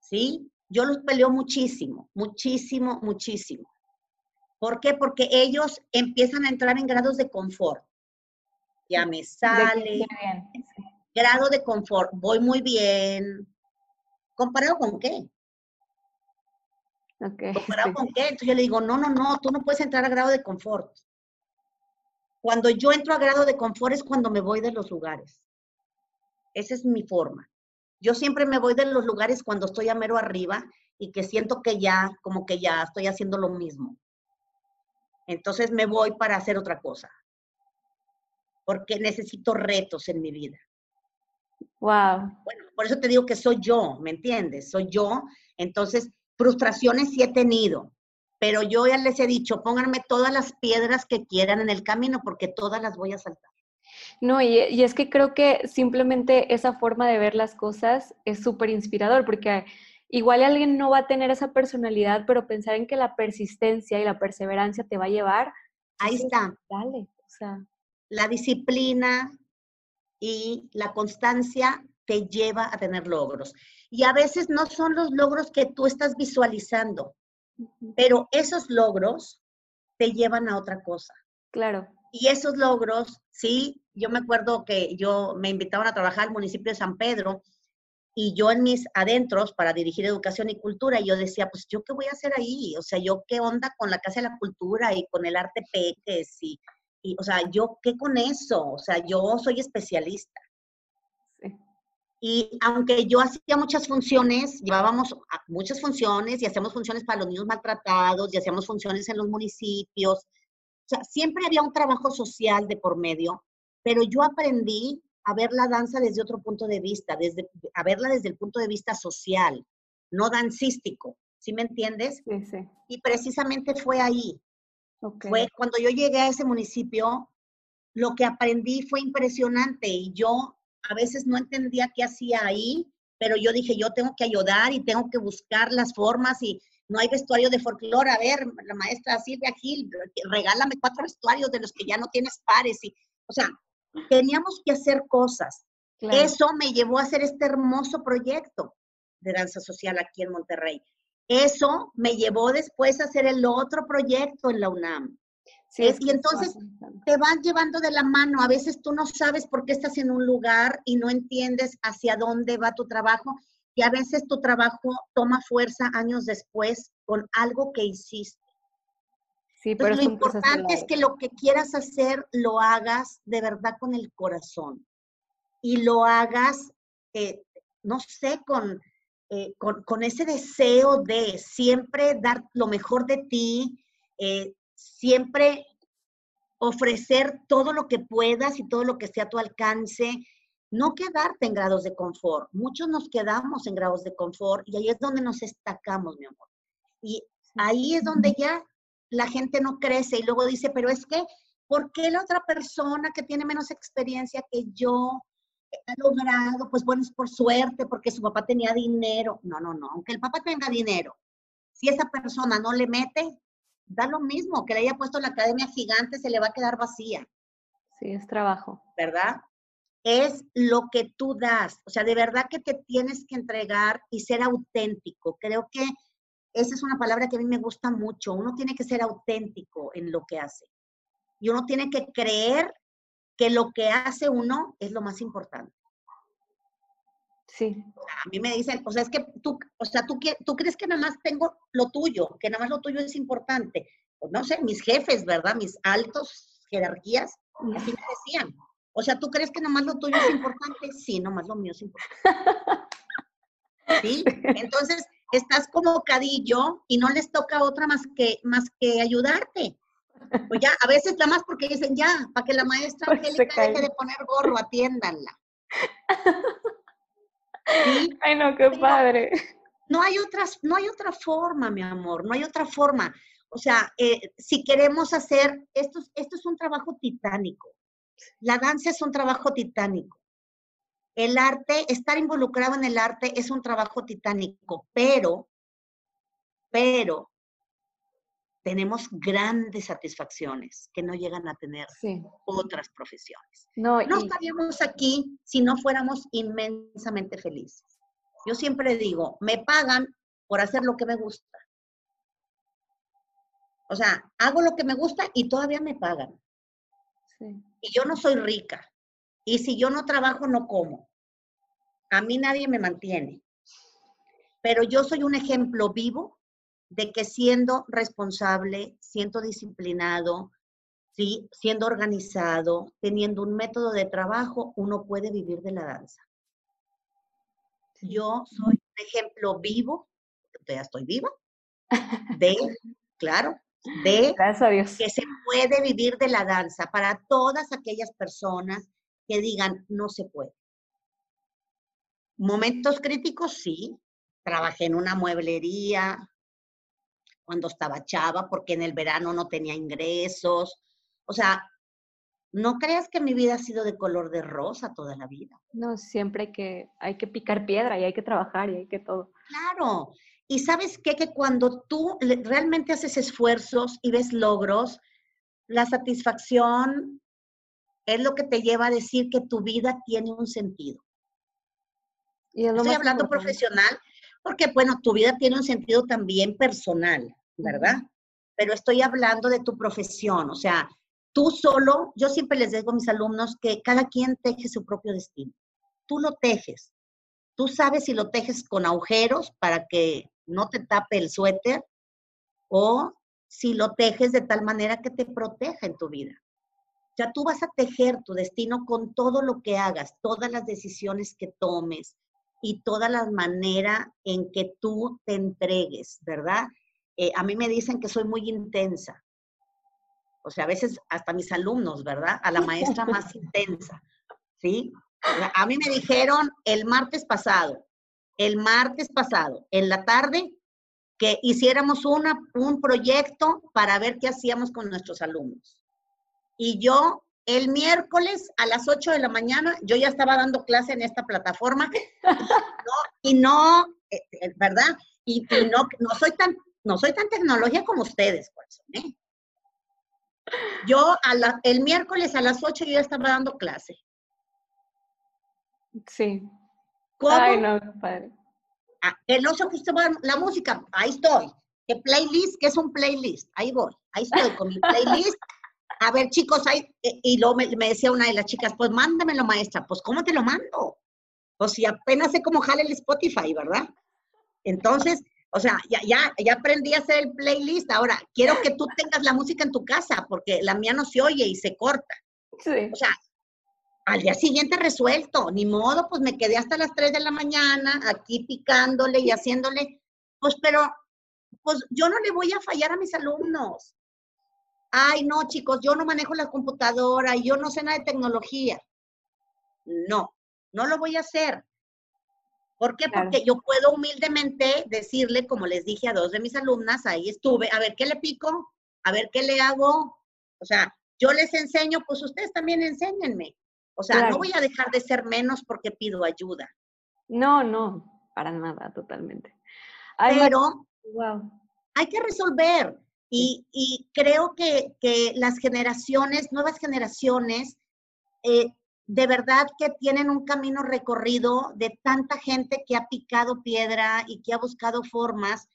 ¿sí? Yo los peleo muchísimo, muchísimo, muchísimo. ¿Por qué? Porque ellos empiezan a entrar en grados de confort ya me sale. Grado de confort, voy muy bien. ¿Comparado con qué? ¿Comparado con qué? Entonces yo le digo, no, no, no, tú no puedes entrar a grado de confort. Cuando yo entro a grado de confort es cuando me voy de los lugares. Esa es mi forma. Yo siempre me voy de los lugares cuando estoy a mero arriba y que siento que ya, como que ya estoy haciendo lo mismo. Entonces me voy para hacer otra cosa porque necesito retos en mi vida. Wow. Bueno, por eso te digo que soy yo, ¿me entiendes? Soy yo. Entonces, frustraciones sí he tenido, pero yo ya les he dicho, pónganme todas las piedras que quieran en el camino porque todas las voy a saltar. No, y, y es que creo que simplemente esa forma de ver las cosas es súper inspirador porque igual alguien no va a tener esa personalidad, pero pensar en que la persistencia y la perseverancia te va a llevar. Ahí está. Dale, o sea la disciplina y la constancia te lleva a tener logros. Y a veces no son los logros que tú estás visualizando. Pero esos logros te llevan a otra cosa. Claro. Y esos logros, sí, yo me acuerdo que yo me invitaban a trabajar al municipio de San Pedro y yo en mis adentros para dirigir educación y cultura, yo decía, pues yo qué voy a hacer ahí, o sea, yo qué onda con la Casa de la Cultura y con el arte peques y, y o sea, yo qué con eso, o sea, yo soy especialista. Y aunque yo hacía muchas funciones, llevábamos muchas funciones y hacíamos funciones para los niños maltratados y hacíamos funciones en los municipios. O sea, siempre había un trabajo social de por medio, pero yo aprendí a ver la danza desde otro punto de vista, desde, a verla desde el punto de vista social, no dancístico. ¿Sí me entiendes? Sí, sí. Y precisamente fue ahí. Fue cuando yo llegué a ese municipio, lo que aprendí fue impresionante y yo a veces no entendía qué hacía ahí, pero yo dije, yo tengo que ayudar y tengo que buscar las formas y no hay vestuario de folclore. A ver, la maestra Silvia Gil, regálame cuatro vestuarios de los que ya no tienes pares. Y, o sea, teníamos que hacer cosas. Eso me llevó a hacer este hermoso proyecto de danza social aquí en Monterrey. Eso me llevó después a hacer el otro proyecto en la UNAM y entonces te van llevando de la mano. A veces tú no sabes por qué estás en un lugar y no entiendes hacia dónde va tu trabajo. Y a veces tu trabajo toma fuerza años después con algo que hiciste. Sí, pero lo importante es que lo que quieras hacer lo hagas de verdad con el corazón. Y lo hagas, eh, no sé, con, eh, con, con, ese deseo de siempre dar lo mejor de ti, eh, siempre ofrecer todo lo que puedas y todo lo que esté a tu alcance, no quedarte en grados de confort. Muchos nos quedamos en grados de confort y ahí es donde nos destacamos, mi amor. Y ahí es donde ya la gente no crece y luego dice, pero es que, ¿por qué la otra persona que tiene menos experiencia que yo ha logrado? Pues bueno, es por suerte, porque su papá tenía dinero. No, no, no, aunque el papá tenga dinero, si esa persona no le mete, da lo mismo, que le haya puesto la academia gigante, se le va a quedar vacía. Sí, es trabajo. ¿Verdad? Es lo que tú das. O sea, de verdad que te tienes que entregar y ser auténtico. Creo que esa es una palabra que a mí me gusta mucho. Uno tiene que ser auténtico en lo que hace. Y uno tiene que creer que lo que hace uno es lo más importante. Sí. a mí me dicen, o sea, es que tú, o sea, tú, tú crees que nada más tengo lo tuyo, que nada más lo tuyo es importante. Pues no sé, mis jefes, ¿verdad? Mis altos jerarquías, así me decían. O sea, ¿tú crees que nada más lo tuyo es importante? Sí, nada más lo mío es importante. ¿Sí? Entonces, estás como cadillo y no les toca otra más que, más que ayudarte. Pues ya, a veces nada más porque dicen, ya, para que la maestra pues Angélica deje de poner gorro, atiéndanla. Ay, no, qué padre. No hay, otras, no hay otra forma, mi amor, no hay otra forma. O sea, eh, si queremos hacer, esto, esto es un trabajo titánico. La danza es un trabajo titánico. El arte, estar involucrado en el arte es un trabajo titánico, pero, pero tenemos grandes satisfacciones que no llegan a tener otras profesiones. No, estaríamos aquí si no fuéramos inmensamente felices. Yo siempre digo, me pagan por hacer lo que me gusta. O sea, hago lo que me gusta y todavía me pagan. Y yo no soy rica. Y si yo no trabajo, no como. A mí nadie me mantiene. Pero yo soy un ejemplo vivo de que siendo responsable, siendo disciplinado, ¿sí? siendo organizado, teniendo un método de trabajo, uno puede vivir de la danza. Yo soy un ejemplo vivo, ya estoy viva, de, claro, de que se puede vivir de la danza para todas aquellas personas que digan no se puede. Momentos críticos, sí. Trabajé en una mueblería, cuando estaba chava, porque en el verano no tenía ingresos. O sea, no creas que mi vida ha sido de color de rosa toda la vida. No, siempre que, hay que picar piedra y hay que trabajar y hay que todo. Claro. Y sabes qué? Que cuando tú realmente haces esfuerzos y ves logros, la satisfacción es lo que te lleva a decir que tu vida tiene un sentido. Y Estoy hablando profesional, porque, bueno, tu vida tiene un sentido también personal. ¿verdad? Pero estoy hablando de tu profesión, o sea, tú solo, yo siempre les digo a mis alumnos que cada quien teje su propio destino. Tú lo tejes. Tú sabes si lo tejes con agujeros para que no te tape el suéter o si lo tejes de tal manera que te proteja en tu vida. O sea, tú vas a tejer tu destino con todo lo que hagas, todas las decisiones que tomes y toda la manera en que tú te entregues, ¿verdad? Eh, a mí me dicen que soy muy intensa. O sea, a veces hasta mis alumnos, ¿verdad? A la maestra más intensa, ¿sí? A mí me dijeron el martes pasado, el martes pasado, en la tarde, que hiciéramos una, un proyecto para ver qué hacíamos con nuestros alumnos. Y yo, el miércoles a las 8 de la mañana, yo ya estaba dando clase en esta plataforma y no, eh, eh, ¿verdad? Y, no, no, soy tan, no soy tan tecnología como ustedes, eso, ¿eh? Yo el miércoles a las 8 yo ya estaba dando clase. Sí. ¿Cómo? Ay, no, padre. Ah, que no sé que usted va la música, ahí estoy. ¿Qué playlist? ¿Qué es un playlist? Ahí voy, ahí estoy con mi playlist. A ver, chicos, ahí, eh, y luego me, decía una de las chicas, pues mándamelo, maestra. Pues, ¿cómo te lo mando? Pues si apenas sé cómo jale el Spotify, ¿verdad? Entonces, o sea, ya, ya, ya aprendí a hacer el playlist. Ahora, quiero que tú tengas la música en tu casa, porque la mía no se oye y se corta. Sí. O sea, al día siguiente resuelto, ni modo, pues me quedé hasta las 3 de la mañana aquí picándole y haciéndole, pues pero, pues yo no le voy a fallar a mis alumnos. Ay, no, chicos, yo no manejo la computadora, yo no sé nada de tecnología. No, no lo voy a hacer. ¿Por qué? Porque yo puedo humildemente decirle, como les dije a dos de mis alumnas, ahí estuve, a ver qué le pico, a ver qué le hago. O sea, yo les enseño, pues ustedes también enséñenme. O sea, no voy a dejar de ser menos porque pido ayuda. No, no, para nada, totalmente. Pero hay que resolver. Y, creo que, las generaciones, nuevas generaciones, eh, de verdad que tienen un camino recorrido de tanta gente que ha picado piedra y que ha buscado formas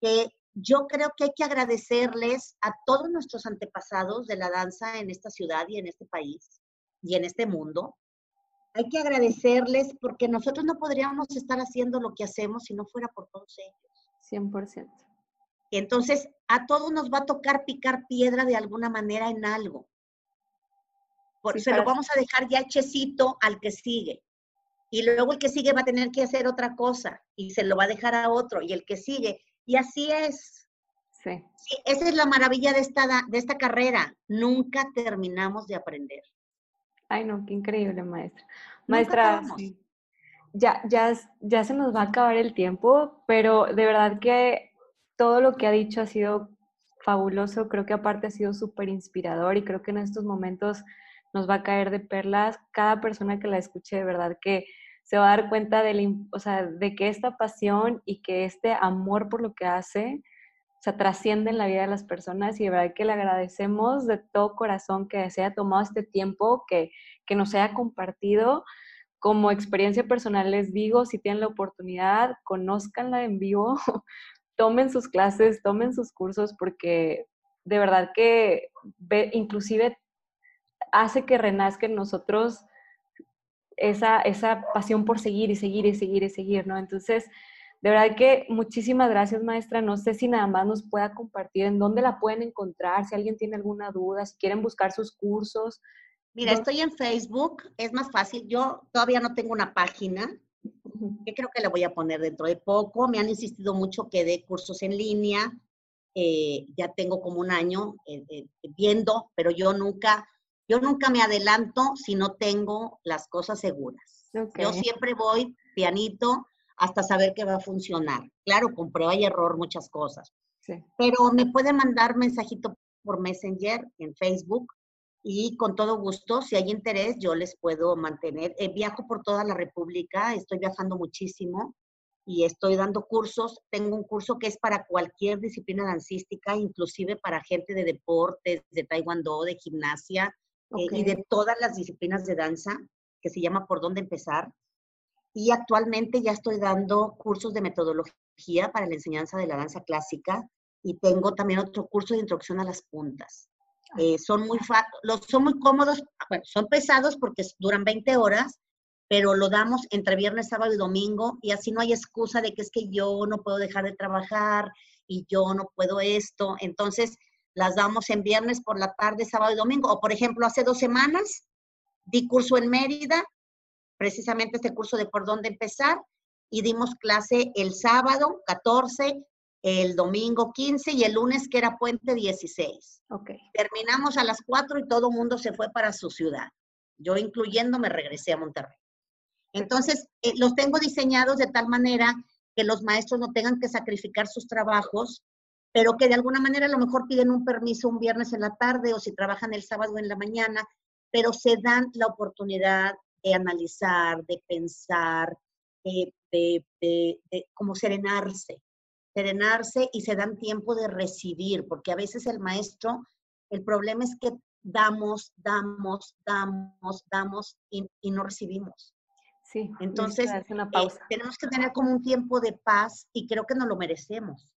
que yo creo que hay que agradecerles a todos nuestros antepasados de la danza en esta ciudad y en este país y en este mundo. Hay que agradecerles porque nosotros no podríamos estar haciendo lo que hacemos si no fuera por todos ellos. 100%. Entonces, a todos nos va a tocar picar piedra de alguna manera en algo. Por, se lo vamos a dejar ya hechecito al que sigue. Y luego el que sigue va a tener que hacer otra cosa y se lo va a dejar a otro y el que sigue. Y así es. Sí. sí esa es la maravilla de esta, de esta carrera. Nunca terminamos de aprender. Ay, no, qué increíble, maestra. Maestra, ya, ya, ya se nos va a acabar el tiempo, pero de verdad que todo lo que ha dicho ha sido fabuloso. Creo que aparte ha sido súper inspirador y creo que en estos momentos nos va a caer de perlas. Cada persona que la escuche, de verdad que se va a dar cuenta de, o sea, de que esta pasión y que este amor por lo que hace se trasciende en la vida de las personas y de verdad que le agradecemos de todo corazón que se haya tomado este tiempo, que, que nos haya compartido. Como experiencia personal les digo, si tienen la oportunidad, conózcanla en vivo, tomen sus clases, tomen sus cursos, porque de verdad que ve, inclusive hace que renazca en nosotros esa, esa pasión por seguir y seguir y seguir y seguir, ¿no? Entonces, de verdad que muchísimas gracias, maestra. No sé si nada más nos pueda compartir en dónde la pueden encontrar, si alguien tiene alguna duda, si quieren buscar sus cursos. Mira, estoy en Facebook, es más fácil. Yo todavía no tengo una página, que creo que la voy a poner dentro de poco. Me han insistido mucho que dé cursos en línea. Eh, ya tengo como un año eh, eh, viendo, pero yo nunca, yo nunca me adelanto si no tengo las cosas seguras. Yo siempre voy pianito hasta saber que va a funcionar. Claro, con prueba y error muchas cosas. Pero me puede mandar mensajito por Messenger en Facebook y con todo gusto, si hay interés, yo les puedo mantener. Eh, viajo por toda la República, estoy viajando muchísimo y estoy dando cursos. Tengo un curso que es para cualquier disciplina dancística, inclusive para gente de deportes, de taekwondo, de gimnasia eh, y de todas las disciplinas de danza, que se llama Por dónde empezar y actualmente ya estoy dando cursos de metodología para la enseñanza de la danza clásica y tengo también otro curso de introducción a las puntas. Eh, son, muy los, son muy cómodos, bueno, son pesados porque duran 20 horas, pero lo damos entre viernes, sábado y domingo y así no hay excusa de que es que yo no puedo dejar de trabajar y yo no puedo esto. Entonces, las damos en viernes por la tarde, sábado y domingo. O, por ejemplo, hace dos semanas di curso en Mérida, precisamente este curso de por dónde empezar, y dimos clase el sábado 14, el domingo 15 y el lunes que era puente 16. Okay. Terminamos a las 4 y todo el mundo se fue para su ciudad. Yo incluyendo me regresé a Monterrey. Entonces, eh, los tengo diseñados de tal manera que los maestros no tengan que sacrificar sus trabajos, pero que de alguna manera a lo mejor piden un permiso un viernes en la tarde o si trabajan el sábado en la mañana, pero se dan la oportunidad de analizar, de pensar, de, de, como serenarse, serenarse y se dan tiempo de recibir, porque a veces el maestro, el problema es que damos, damos, damos, damos y, no recibimos. Sí, entonces eh, tenemos que tener como un tiempo de paz y creo que nos lo merecemos.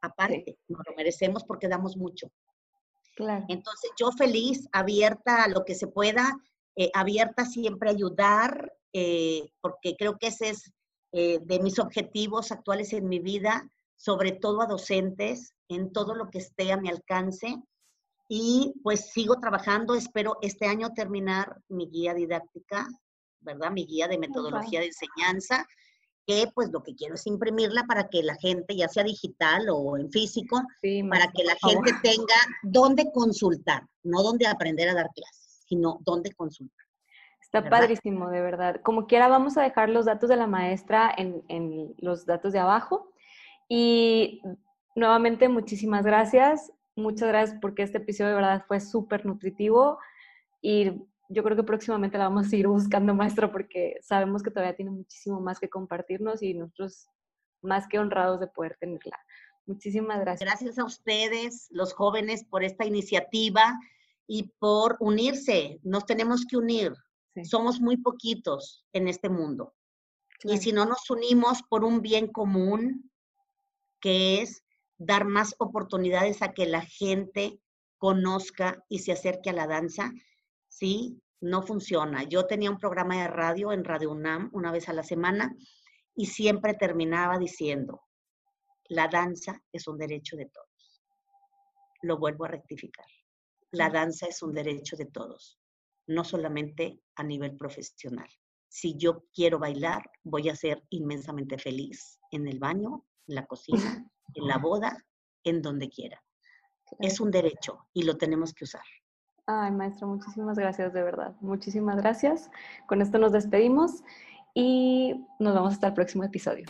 Aparte, nos lo merecemos porque damos mucho. Claro. Entonces yo feliz, abierta a lo que se pueda, eh, abierta siempre a ayudar, eh, porque creo que ese es eh, de mis objetivos actuales en mi vida, sobre todo a docentes, en todo lo que esté a mi alcance. Y pues sigo trabajando, espero este año terminar mi guía didáctica, ¿verdad? Mi guía de metodología de enseñanza, que pues lo que quiero es imprimirla para que la gente, ya sea digital o en físico, para que la gente tenga dónde consultar, no dónde aprender a dar clases, sino dónde consultar. Está padrísimo, de verdad. Como quiera, vamos a dejar los datos de la maestra en, en los datos de abajo. Y nuevamente, muchísimas gracias. Muchas gracias porque este episodio de verdad fue súper nutritivo y yo creo que próximamente la vamos a ir buscando, maestro, porque sabemos que todavía tiene muchísimo más que compartirnos y nosotros más que honrados de poder tenerla. Muchísimas gracias. Gracias a ustedes, los jóvenes, por esta iniciativa y por unirse. Nos tenemos que unir. Somos muy poquitos en este mundo. Y si no nos unimos por un bien común, que es dar más oportunidades a que la gente conozca y se acerque a la danza, sí, no funciona. Yo tenía un programa de radio en Radio UNAM una vez a la semana y siempre terminaba diciendo, la danza es un derecho de todos. Lo vuelvo a rectificar. La danza es un derecho de todos no solamente a nivel profesional. Si yo quiero bailar, voy a ser inmensamente feliz en el baño, en la cocina, en la boda, en donde quiera. Es un derecho y lo tenemos que usar. Ay, maestro, muchísimas gracias, de verdad. Muchísimas gracias. Con esto nos despedimos y nos vemos hasta el próximo episodio.